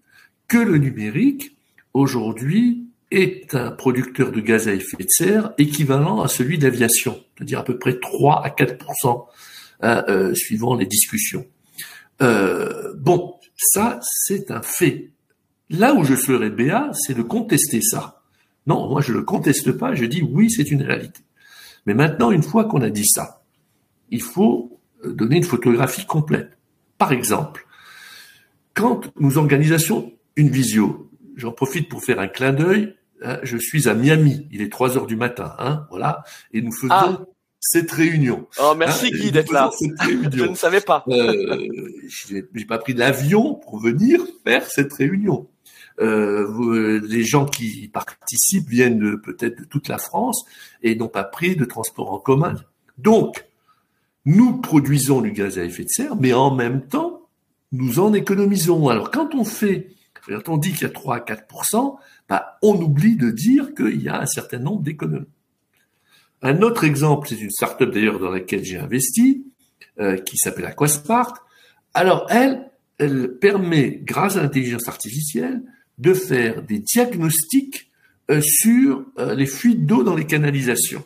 que le numérique, aujourd'hui, est un producteur de gaz à effet de serre équivalent à celui d'aviation, c'est-à-dire à peu près 3 à 4% hein, suivant les discussions. bon, ça, c'est un fait. Là où je serais béat, c'est de contester ça. Non, moi je ne le conteste pas, je dis oui, c'est une réalité. Mais maintenant, une fois qu'on a dit ça, il faut donner une photographie complète. Par exemple, quand nous organisons une visio, j'en profite pour faire un clin d'œil, hein, je suis à Miami, il est 3 heures du matin, hein, voilà, et nous faisons ah. cette réunion. Oh, merci hein, Guy d'être là. je ne savais pas. euh, j'ai pas pris l'avion pour venir faire cette réunion. Euh, les gens qui participent viennent peut-être de toute la France et n'ont pas pris de transport en commun. Donc, nous produisons du gaz à effet de serre, mais en même temps, nous en économisons. Alors quand on fait, quand on dit qu'il y a 3 à 4% bah, on oublie de dire qu'il y a un certain nombre d'économies. Un autre exemple, c'est une start-up d'ailleurs dans laquelle j'ai investi, euh, qui s'appelle Aquaspart. Alors elle, elle permet, grâce à l'intelligence artificielle, de faire des diagnostics euh, sur euh, les fuites d'eau dans les canalisations.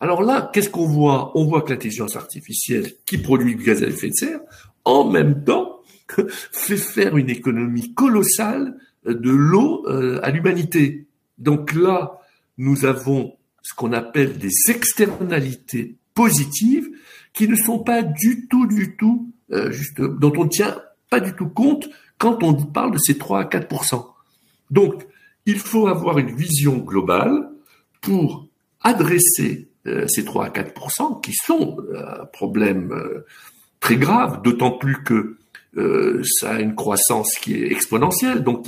Alors là, qu'est-ce qu'on voit? On voit que l'intelligence artificielle qui produit du gaz à effet de serre, en même temps, fait faire une économie colossale de l'eau euh, à l'humanité. Donc là, nous avons ce qu'on appelle des externalités positives qui ne sont pas du tout, du tout, euh, dont on ne tient pas du tout compte quand on parle de ces 3 à 4% Donc, il faut avoir une vision globale pour adresser euh, ces 3 à 4% qui sont euh, un problème euh, très grave, d'autant plus que ça a une croissance qui est exponentielle. Donc,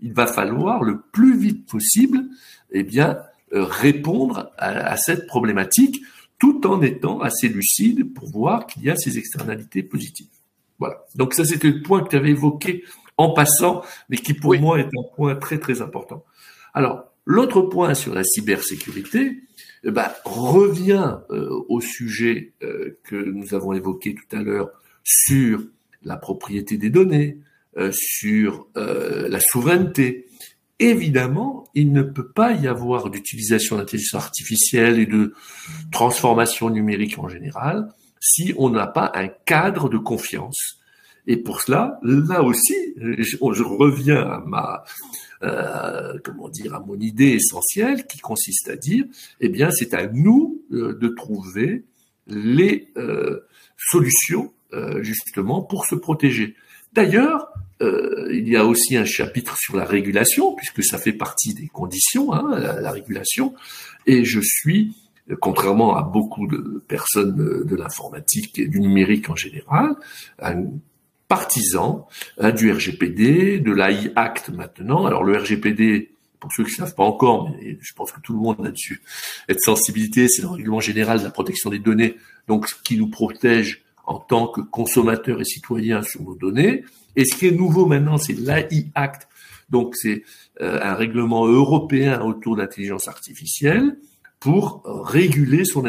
il, va falloir le plus vite possible, eh bien, répondre à, cette problématique, tout en étant assez lucide pour voir qu'il y a ces externalités positives. Voilà. Donc ça, c'était le point que tu avais évoqué en passant, mais qui pour moi est un point très très important. Alors, l'autre point sur la cybersécurité, eh ben, revient euh, au sujet euh, que nous avons évoqué tout à l'heure sur la propriété des données, euh, sur la souveraineté. Évidemment, il ne peut pas y avoir d'utilisation d'intelligence artificielle et de transformation numérique en général si on n'a pas un cadre de confiance. Et pour cela, là aussi, je reviens à ma euh, comment dire, à mon idée essentielle qui consiste à dire, eh bien, c'est à nous euh, de trouver les euh, solutions justement pour se protéger. D'ailleurs, il y a aussi un chapitre sur la régulation, puisque ça fait partie des conditions, hein, la, régulation, et je suis contrairement à beaucoup de personnes de l'informatique et du numérique en général, un partisan hein, du RGPD, de l'AI Act maintenant. Alors le RGPD, pour ceux qui ne savent pas encore, mais je pense que tout le monde a dessus cette sensibilité, c'est le règlement général de la protection des données, donc ce qui nous protège en tant que consommateurs et citoyens sur nos données. Et ce qui est nouveau maintenant, c'est l'AI Act. Donc c'est euh, un règlement européen autour de l'intelligence artificielle pour réguler son,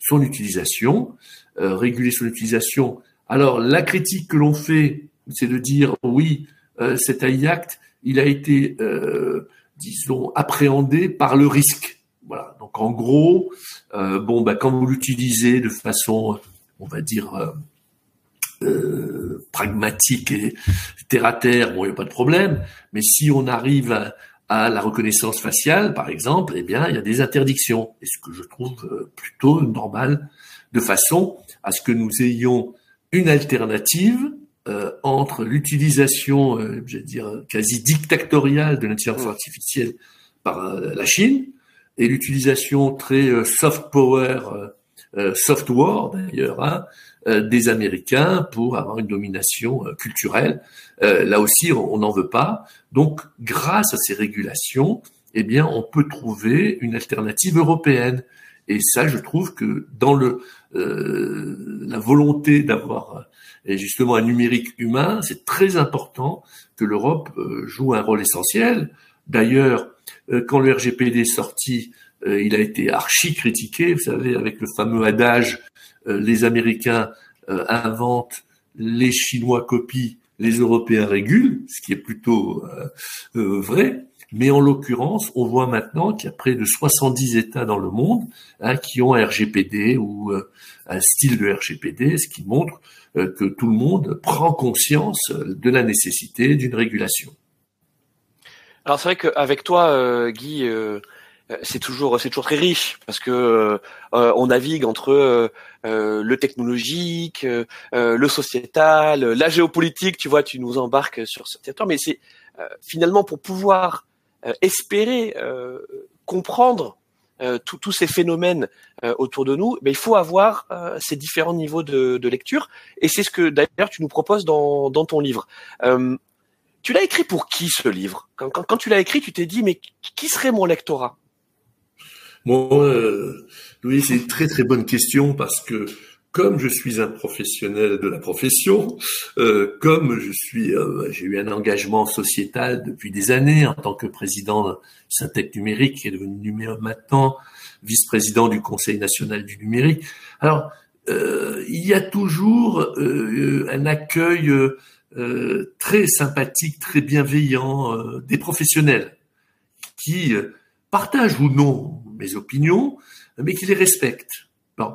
son utilisation, euh, réguler son utilisation alors la critique que l'on fait, c'est de dire oui, euh, cet AI Act, il a été, euh, disons, appréhendé par le risque. Voilà. Donc en gros, euh, bon, bah, quand vous l'utilisez de façon, on va dire, pragmatique et terre à terre, bon, il n'y a pas de problème. Mais si on arrive à, à, la reconnaissance faciale, par exemple, eh bien, il y a des interdictions. Et ce que je trouve plutôt normal, de façon à ce que nous ayons une alternative euh, entre l'utilisation, euh, je vais dire, quasi dictatoriale de l'intelligence artificielle par euh, la Chine et l'utilisation très euh, soft power, soft war d'ailleurs, hein, des Américains pour avoir une domination culturelle. là aussi, on n'en veut pas. Donc, grâce à ces régulations, eh bien, on peut trouver une alternative européenne. Et ça, je trouve que dans le euh, la volonté d'avoir euh, justement un numérique humain, c'est très important que l'Europe euh, joue un rôle essentiel. D'ailleurs, quand le RGPD est sorti, il a été archi critiqué, vous savez, avec le fameux adage les Américains inventent, les Chinois copient. les Européens régulent, ce qui est plutôt vrai. Mais en l'occurrence, on voit maintenant qu'il y a près de 70 États dans le monde hein, qui ont un RGPD ou un style de RGPD, ce qui montre que tout le monde prend conscience de la nécessité d'une régulation. Alors c'est vrai qu'avec toi, Guy, euh, c'est toujours c'est toujours très riche parce que euh, euh, on navigue entre le technologique, le sociétal, la géopolitique. Tu vois, tu nous embarques sur ce territoire, mais c'est finalement pour pouvoir espérer comprendre tous ces phénomènes autour de nous, mais il faut avoir ces différents niveaux de, de lecture. Et c'est ce que d'ailleurs tu nous proposes dans, dans ton livre. tu l'as écrit pour qui ce livre? Quand, quand, quand, tu l'as écrit, tu t'es dit mais qui serait mon lectorat? Bon, euh, Louis, c'est une très très bonne question parce que comme je suis un professionnel de la profession, euh, comme je suis, euh, j'ai eu un engagement sociétal depuis des années en tant que président de Syntec Numérique, qui est devenu numéro maintenant vice-président du Conseil national du numérique. Alors, euh, il y a toujours un accueil très sympathique, très bienveillant des professionnels qui partagent ou non opinions, mais qui les respectent. Bon.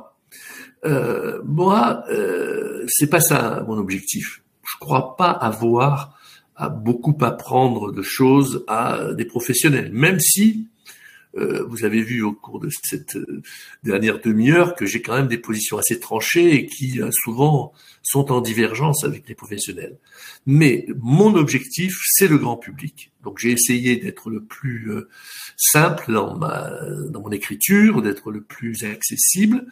Euh, moi, euh, c'est pas ça mon objectif. Je crois pas avoir à beaucoup apprendre de choses à des professionnels, même si euh, vous avez vu au cours de cette euh, dernière demi-heure que j'ai quand même des positions assez tranchées et qui euh, souvent sont en divergence avec les professionnels. Mais mon objectif, c'est le grand public. Donc j'ai essayé d'être le plus simple dans ma dans mon écriture, d'être le plus accessible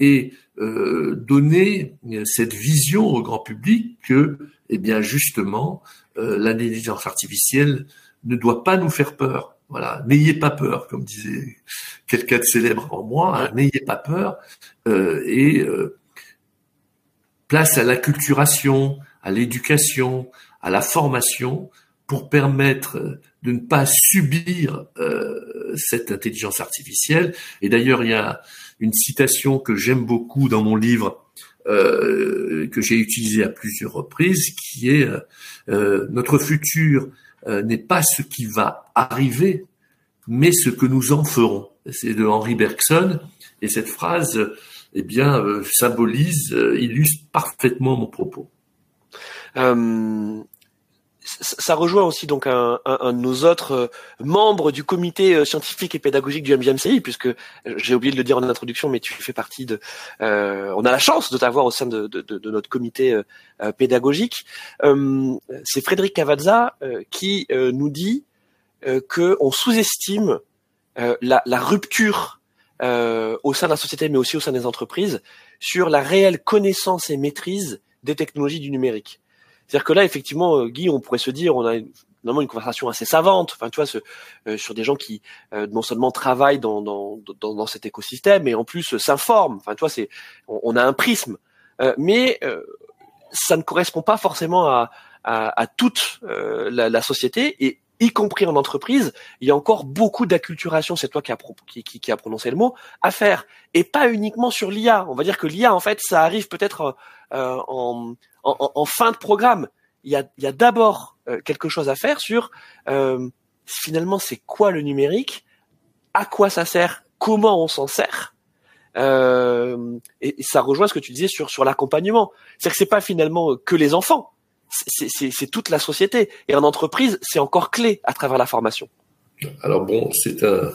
et euh, donner cette vision au grand public que, eh bien justement, euh, l'intelligence artificielle ne doit pas nous faire peur. Voilà, n'ayez pas peur, comme disait quelqu'un de célèbre en moi, hein, n'ayez pas peur, euh, et euh, place à l'acculturation, à l'éducation, à la formation, pour permettre de ne pas subir euh, cette intelligence artificielle. Et d'ailleurs, il y a une citation que j'aime beaucoup dans mon livre, euh, que j'ai utilisé à plusieurs reprises, qui est euh, notre futur euh, n'est pas ce qui va arriver, mais ce que nous en ferons. C'est de Henri Bergson, et cette phrase, eh bien, euh, symbolise, euh, illustre parfaitement mon propos ça rejoint aussi donc un, de nos autres euh, membres du comité euh, scientifique et pédagogique du MGMCI, puisque euh, j'ai oublié de le dire en introduction, mais tu fais partie de. Euh, on a la chance de t'avoir au sein de, notre comité pédagogique. C'est Frédéric Cavazza qui nous dit que on sous-estime la, rupture au sein de la société, mais aussi au sein des entreprises, sur la réelle connaissance et maîtrise des technologies du numérique. C'est-à-dire que là, effectivement, euh, Guy, on pourrait se dire, on a une, une conversation assez savante, enfin, tu vois, ce, euh, sur des gens qui euh, non seulement travaillent dans, dans, dans, dans, cet écosystème, mais en plus s'informent. Enfin, tu vois, c'est, on, a un prisme, mais ça ne correspond pas forcément à, à, à toute la, la, société et y compris en entreprise, il y a encore beaucoup d'acculturation, c'est toi qui a, qui, qui a prononcé le mot, à faire. Et pas uniquement sur l'IA. On va dire que l'IA, en fait, ça arrive peut-être euh, en, en, en, fin de programme. Il y a, y a d'abord euh, quelque chose à faire sur euh, finalement c'est quoi le numérique, à quoi ça sert, comment on s'en sert. Euh, et, ça rejoint ce que tu disais sur sur l'accompagnement. C'est que c'est pas finalement que les enfants c'est toute la société. Et en entreprise, c'est encore clé à travers la formation. Alors bon, c'est un.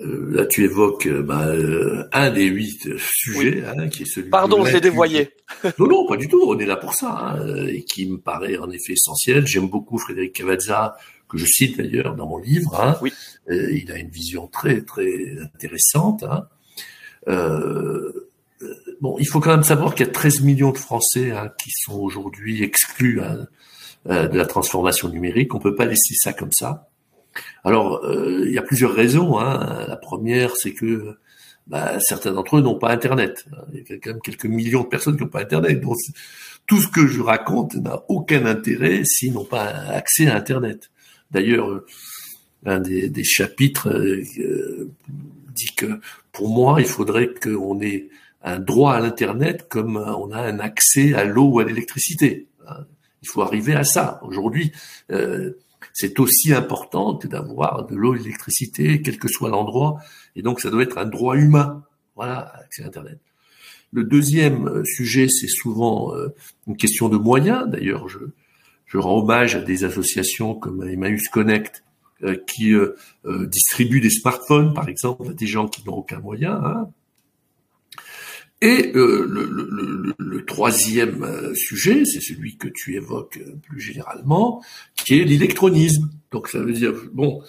Euh, là, tu évoques euh, bah, euh, un des huit sujets, hein, qui est celui. Pardon, j'ai dévoyé. non, non, pas du tout. On est là pour ça, hein, et qui me paraît en effet essentiel. J'aime beaucoup Frédéric Cavazza, que je cite d'ailleurs dans mon livre. Hein. Oui. il a une vision très très intéressante. Hein. Euh, bon, il faut quand même savoir qu'il y a 13 millions de Français hein, qui sont aujourd'hui exclus hein, de la transformation numérique. On peut pas laisser ça comme ça. Alors, euh, il y a plusieurs raisons. Hein. La première, c'est que bah, certains d'entre eux n'ont pas Internet. Il y a quand même quelques millions de personnes qui n'ont pas Internet. Donc, tout ce que je raconte n'a aucun intérêt s'ils n'ont pas accès à Internet. D'ailleurs, euh, un des, des chapitres dit que pour moi, il faudrait qu'on ait un droit à l'internet comme on a un accès à l'eau ou à l'électricité. Il faut arriver à ça. Aujourd'hui, euh, c'est aussi important que d'avoir de l'eau l'électricité, quel que soit l'endroit. Et donc, ça doit être un droit humain. Voilà, accès Internet. Le deuxième euh, sujet, c'est souvent euh, une question de moyens. D'ailleurs, je, je rends hommage à des associations comme Emmaüs Connect qui distribuent des smartphones, par exemple, à des gens qui n'ont aucun moyen. Hein. Et euh, le, troisième euh, sujet, c'est celui que tu évoques euh, plus généralement, qui est l'électronisme. Donc ça veut dire, bon,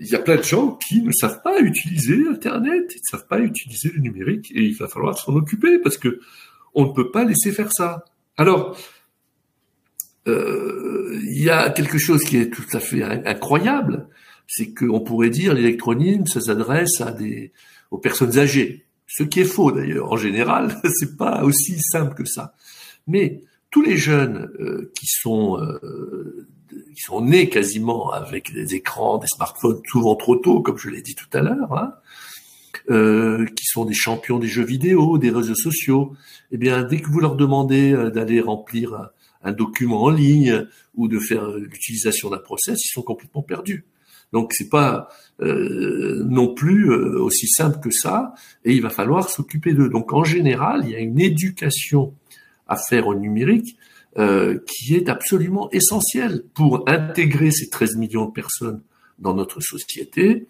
il y a plein de gens qui ne savent pas utiliser Internet, ils ne savent pas utiliser le numérique, et il va falloir s'en occuper parce que on ne peut pas laisser faire ça. Alors, il y a quelque chose qui est tout à fait incroyable, c'est qu'on pourrait dire l'électronisme, ça s'adresse aux personnes âgées. Ce qui est faux d'ailleurs. En général, c'est pas aussi simple que ça. Mais tous les jeunes euh, qui sont euh, qui sont nés quasiment avec des écrans, des smartphones, souvent trop tôt, comme je l'ai dit tout à l'heure, hein, euh, qui sont des champions des jeux vidéo, des réseaux sociaux, eh bien, dès que vous leur demandez d'aller remplir un, document en ligne ou de faire l'utilisation d'un process, ils sont complètement perdus. Donc c'est pas euh, non plus euh, aussi simple que ça, et il va falloir s'occuper d'eux. Donc en général, il y a une éducation à faire au numérique euh, qui est absolument essentielle pour intégrer ces 13 millions de personnes dans notre société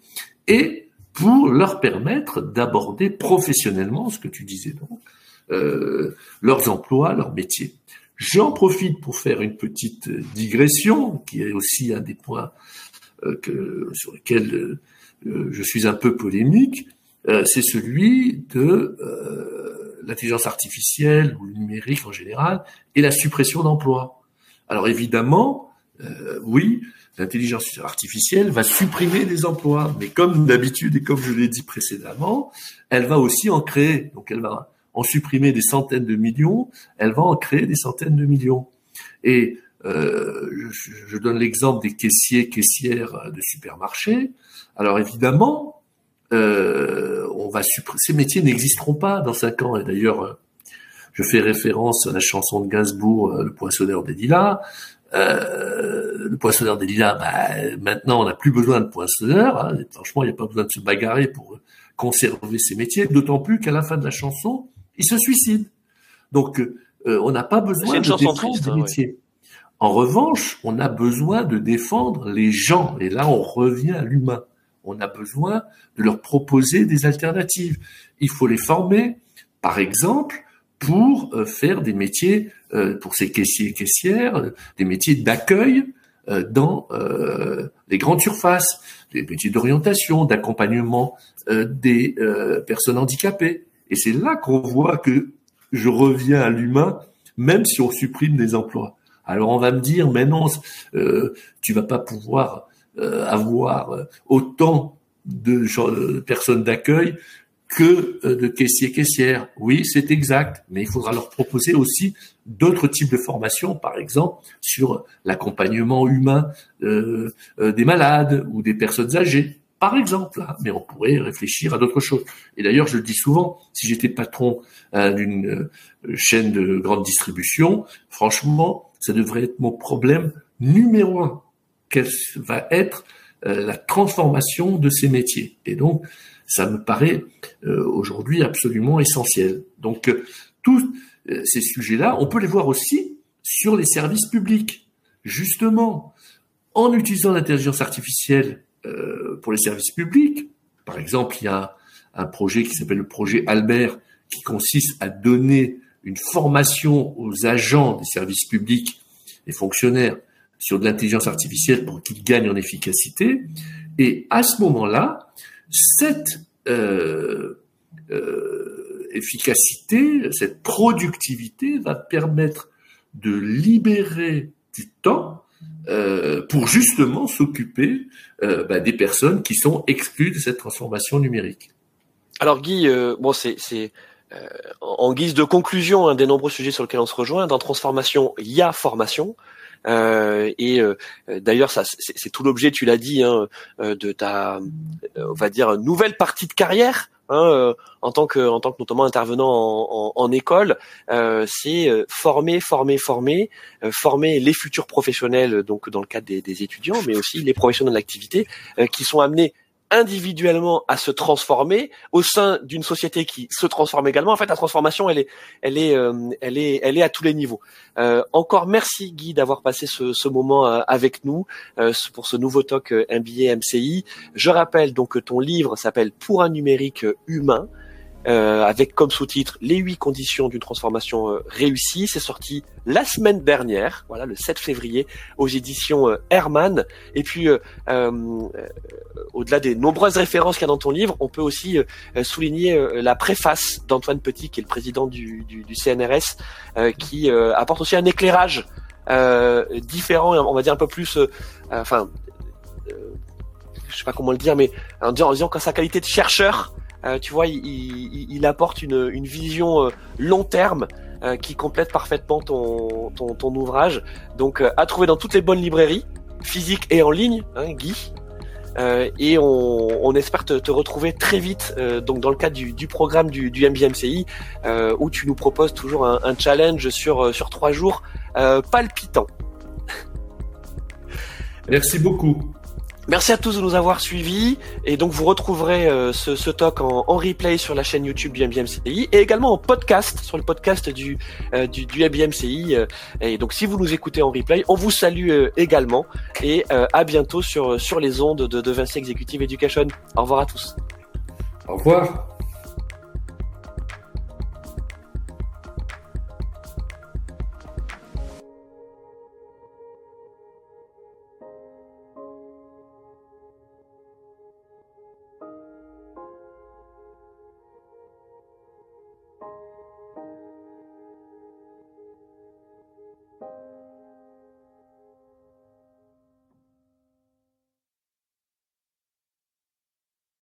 et pour leur permettre d'aborder professionnellement ce que tu disais donc, leurs emplois, leurs métiers. J'en profite pour faire une petite digression, qui est aussi un des points que, sur lequel euh, euh, je suis un peu polémique, c'est celui de l'intelligence artificielle ou le numérique en général et la suppression d'emplois. Alors évidemment, oui, l'intelligence artificielle va supprimer des emplois, mais comme d'habitude et comme je l'ai dit précédemment, elle va aussi en créer. Donc elle va en supprimer des centaines de millions, elle va en créer des centaines de millions. Et euh, je, je, donne l'exemple des caissiers, caissières de supermarchés. Alors évidemment, euh, on va ces métiers n'existeront pas dans cinq ans. Et d'ailleurs, je fais référence à la chanson de Gainsbourg, euh, Le poinçonneur des lilas. Euh, le poinçonneur des lilas, bah, maintenant on n'a plus besoin de poinçonneur. Hein. Franchement, il n'y a pas besoin de se bagarrer pour conserver ces métiers. D'autant plus qu'à la fin de la chanson, il se suicide. Donc, euh, on n'a pas besoin de défendre des hein, métiers. En revanche, on a besoin de défendre les gens. Et là, on revient à l'humain. On a besoin de leur proposer des alternatives. Il faut les former, par exemple, pour euh, faire des métiers, euh, pour ces caissiers et caissières, euh, des métiers d'accueil dans les grandes surfaces, des métiers d'orientation, d'accompagnement des personnes handicapées. Et c'est là qu'on voit que je reviens à l'humain, même si on supprime des emplois. Alors on va me dire, mais non, euh, tu vas pas pouvoir euh, avoir euh, autant de, personnes d'accueil que euh, de caissiers caissières. Oui, c'est exact, mais il faudra leur proposer aussi d'autres types de formations, par exemple sur l'accompagnement humain des malades ou des personnes âgées par exemple, hein, mais on pourrait réfléchir à d'autres choses. Et d'ailleurs, je le dis souvent, si j'étais patron d'une chaîne de grande distribution, franchement, ça devrait être mon problème numéro un. Quelle va être euh, la transformation de ces métiers? Et donc, ça me paraît euh, aujourd'hui absolument essentiel. Donc, euh, tous ces sujets-là, on peut les voir aussi sur les services publics. Justement, en utilisant l'intelligence artificielle pour les services publics, par exemple, il y a un projet qui s'appelle le projet Albert, qui consiste à donner une formation aux agents des services publics et fonctionnaires sur de l'intelligence artificielle pour qu'ils gagnent en efficacité. Et à ce moment-là, cette euh, euh, efficacité, cette productivité va permettre de libérer du temps euh, pour justement s'occuper bah, des personnes qui sont exclues de cette transformation numérique. Alors Guy, bon c'est euh, en guise de conclusion, un des nombreux sujets sur lesquels on se rejoint, dans transformation, il y a formation. et d'ailleurs, ça c'est tout l'objet, tu l'as dit, hein, de ta, on va dire, nouvelle partie de carrière. Hein, en tant que en tant que notamment intervenant en, en, école, c'est former, former, former, former les futurs professionnels donc dans le cadre des, des étudiants, mais aussi les professionnels de l'activité qui sont amenés individuellement à se transformer au sein d'une société qui se transforme également. En fait, la transformation, elle est, elle est, euh, elle est, elle est à tous les niveaux. Euh, encore merci Guy d'avoir passé ce, moment euh, avec nous pour ce nouveau talk MBA MCI. Je rappelle donc que ton livre s'appelle Pour un numérique humain. Euh, avec comme sous-titre les huit conditions d'une transformation euh, réussie. C'est sorti la semaine dernière, voilà le 7 février, aux éditions euh, Herman. Et puis, au-delà des nombreuses références qu'il y a dans ton livre, on peut aussi souligner la préface d'Antoine Petit, qui est le président du, du, du CNRS, qui apporte aussi un éclairage différent, on va dire un peu plus, enfin, je sais pas comment le dire, mais en disant, en disant qu'en sa qualité de chercheur, euh, tu vois, il, apporte une, vision euh, long terme euh, qui complète parfaitement ton, ouvrage. Donc, à trouver dans toutes les bonnes librairies, physiques et en ligne, hein, Guy. et on, espère te, retrouver très vite donc dans le cadre du, programme du, du où tu nous proposes toujours un, challenge sur trois jours palpitant. Merci beaucoup. Merci à tous de nous avoir suivis et donc vous retrouverez euh, ce, ce, talk en, en, replay sur la chaîne YouTube du MBMCI et également en podcast sur le podcast du euh, du, du MBMCI euh, et donc si vous nous écoutez en replay, on vous salue également et à bientôt sur sur les ondes de, de Vinci Executive Education. Au revoir à tous. Au revoir.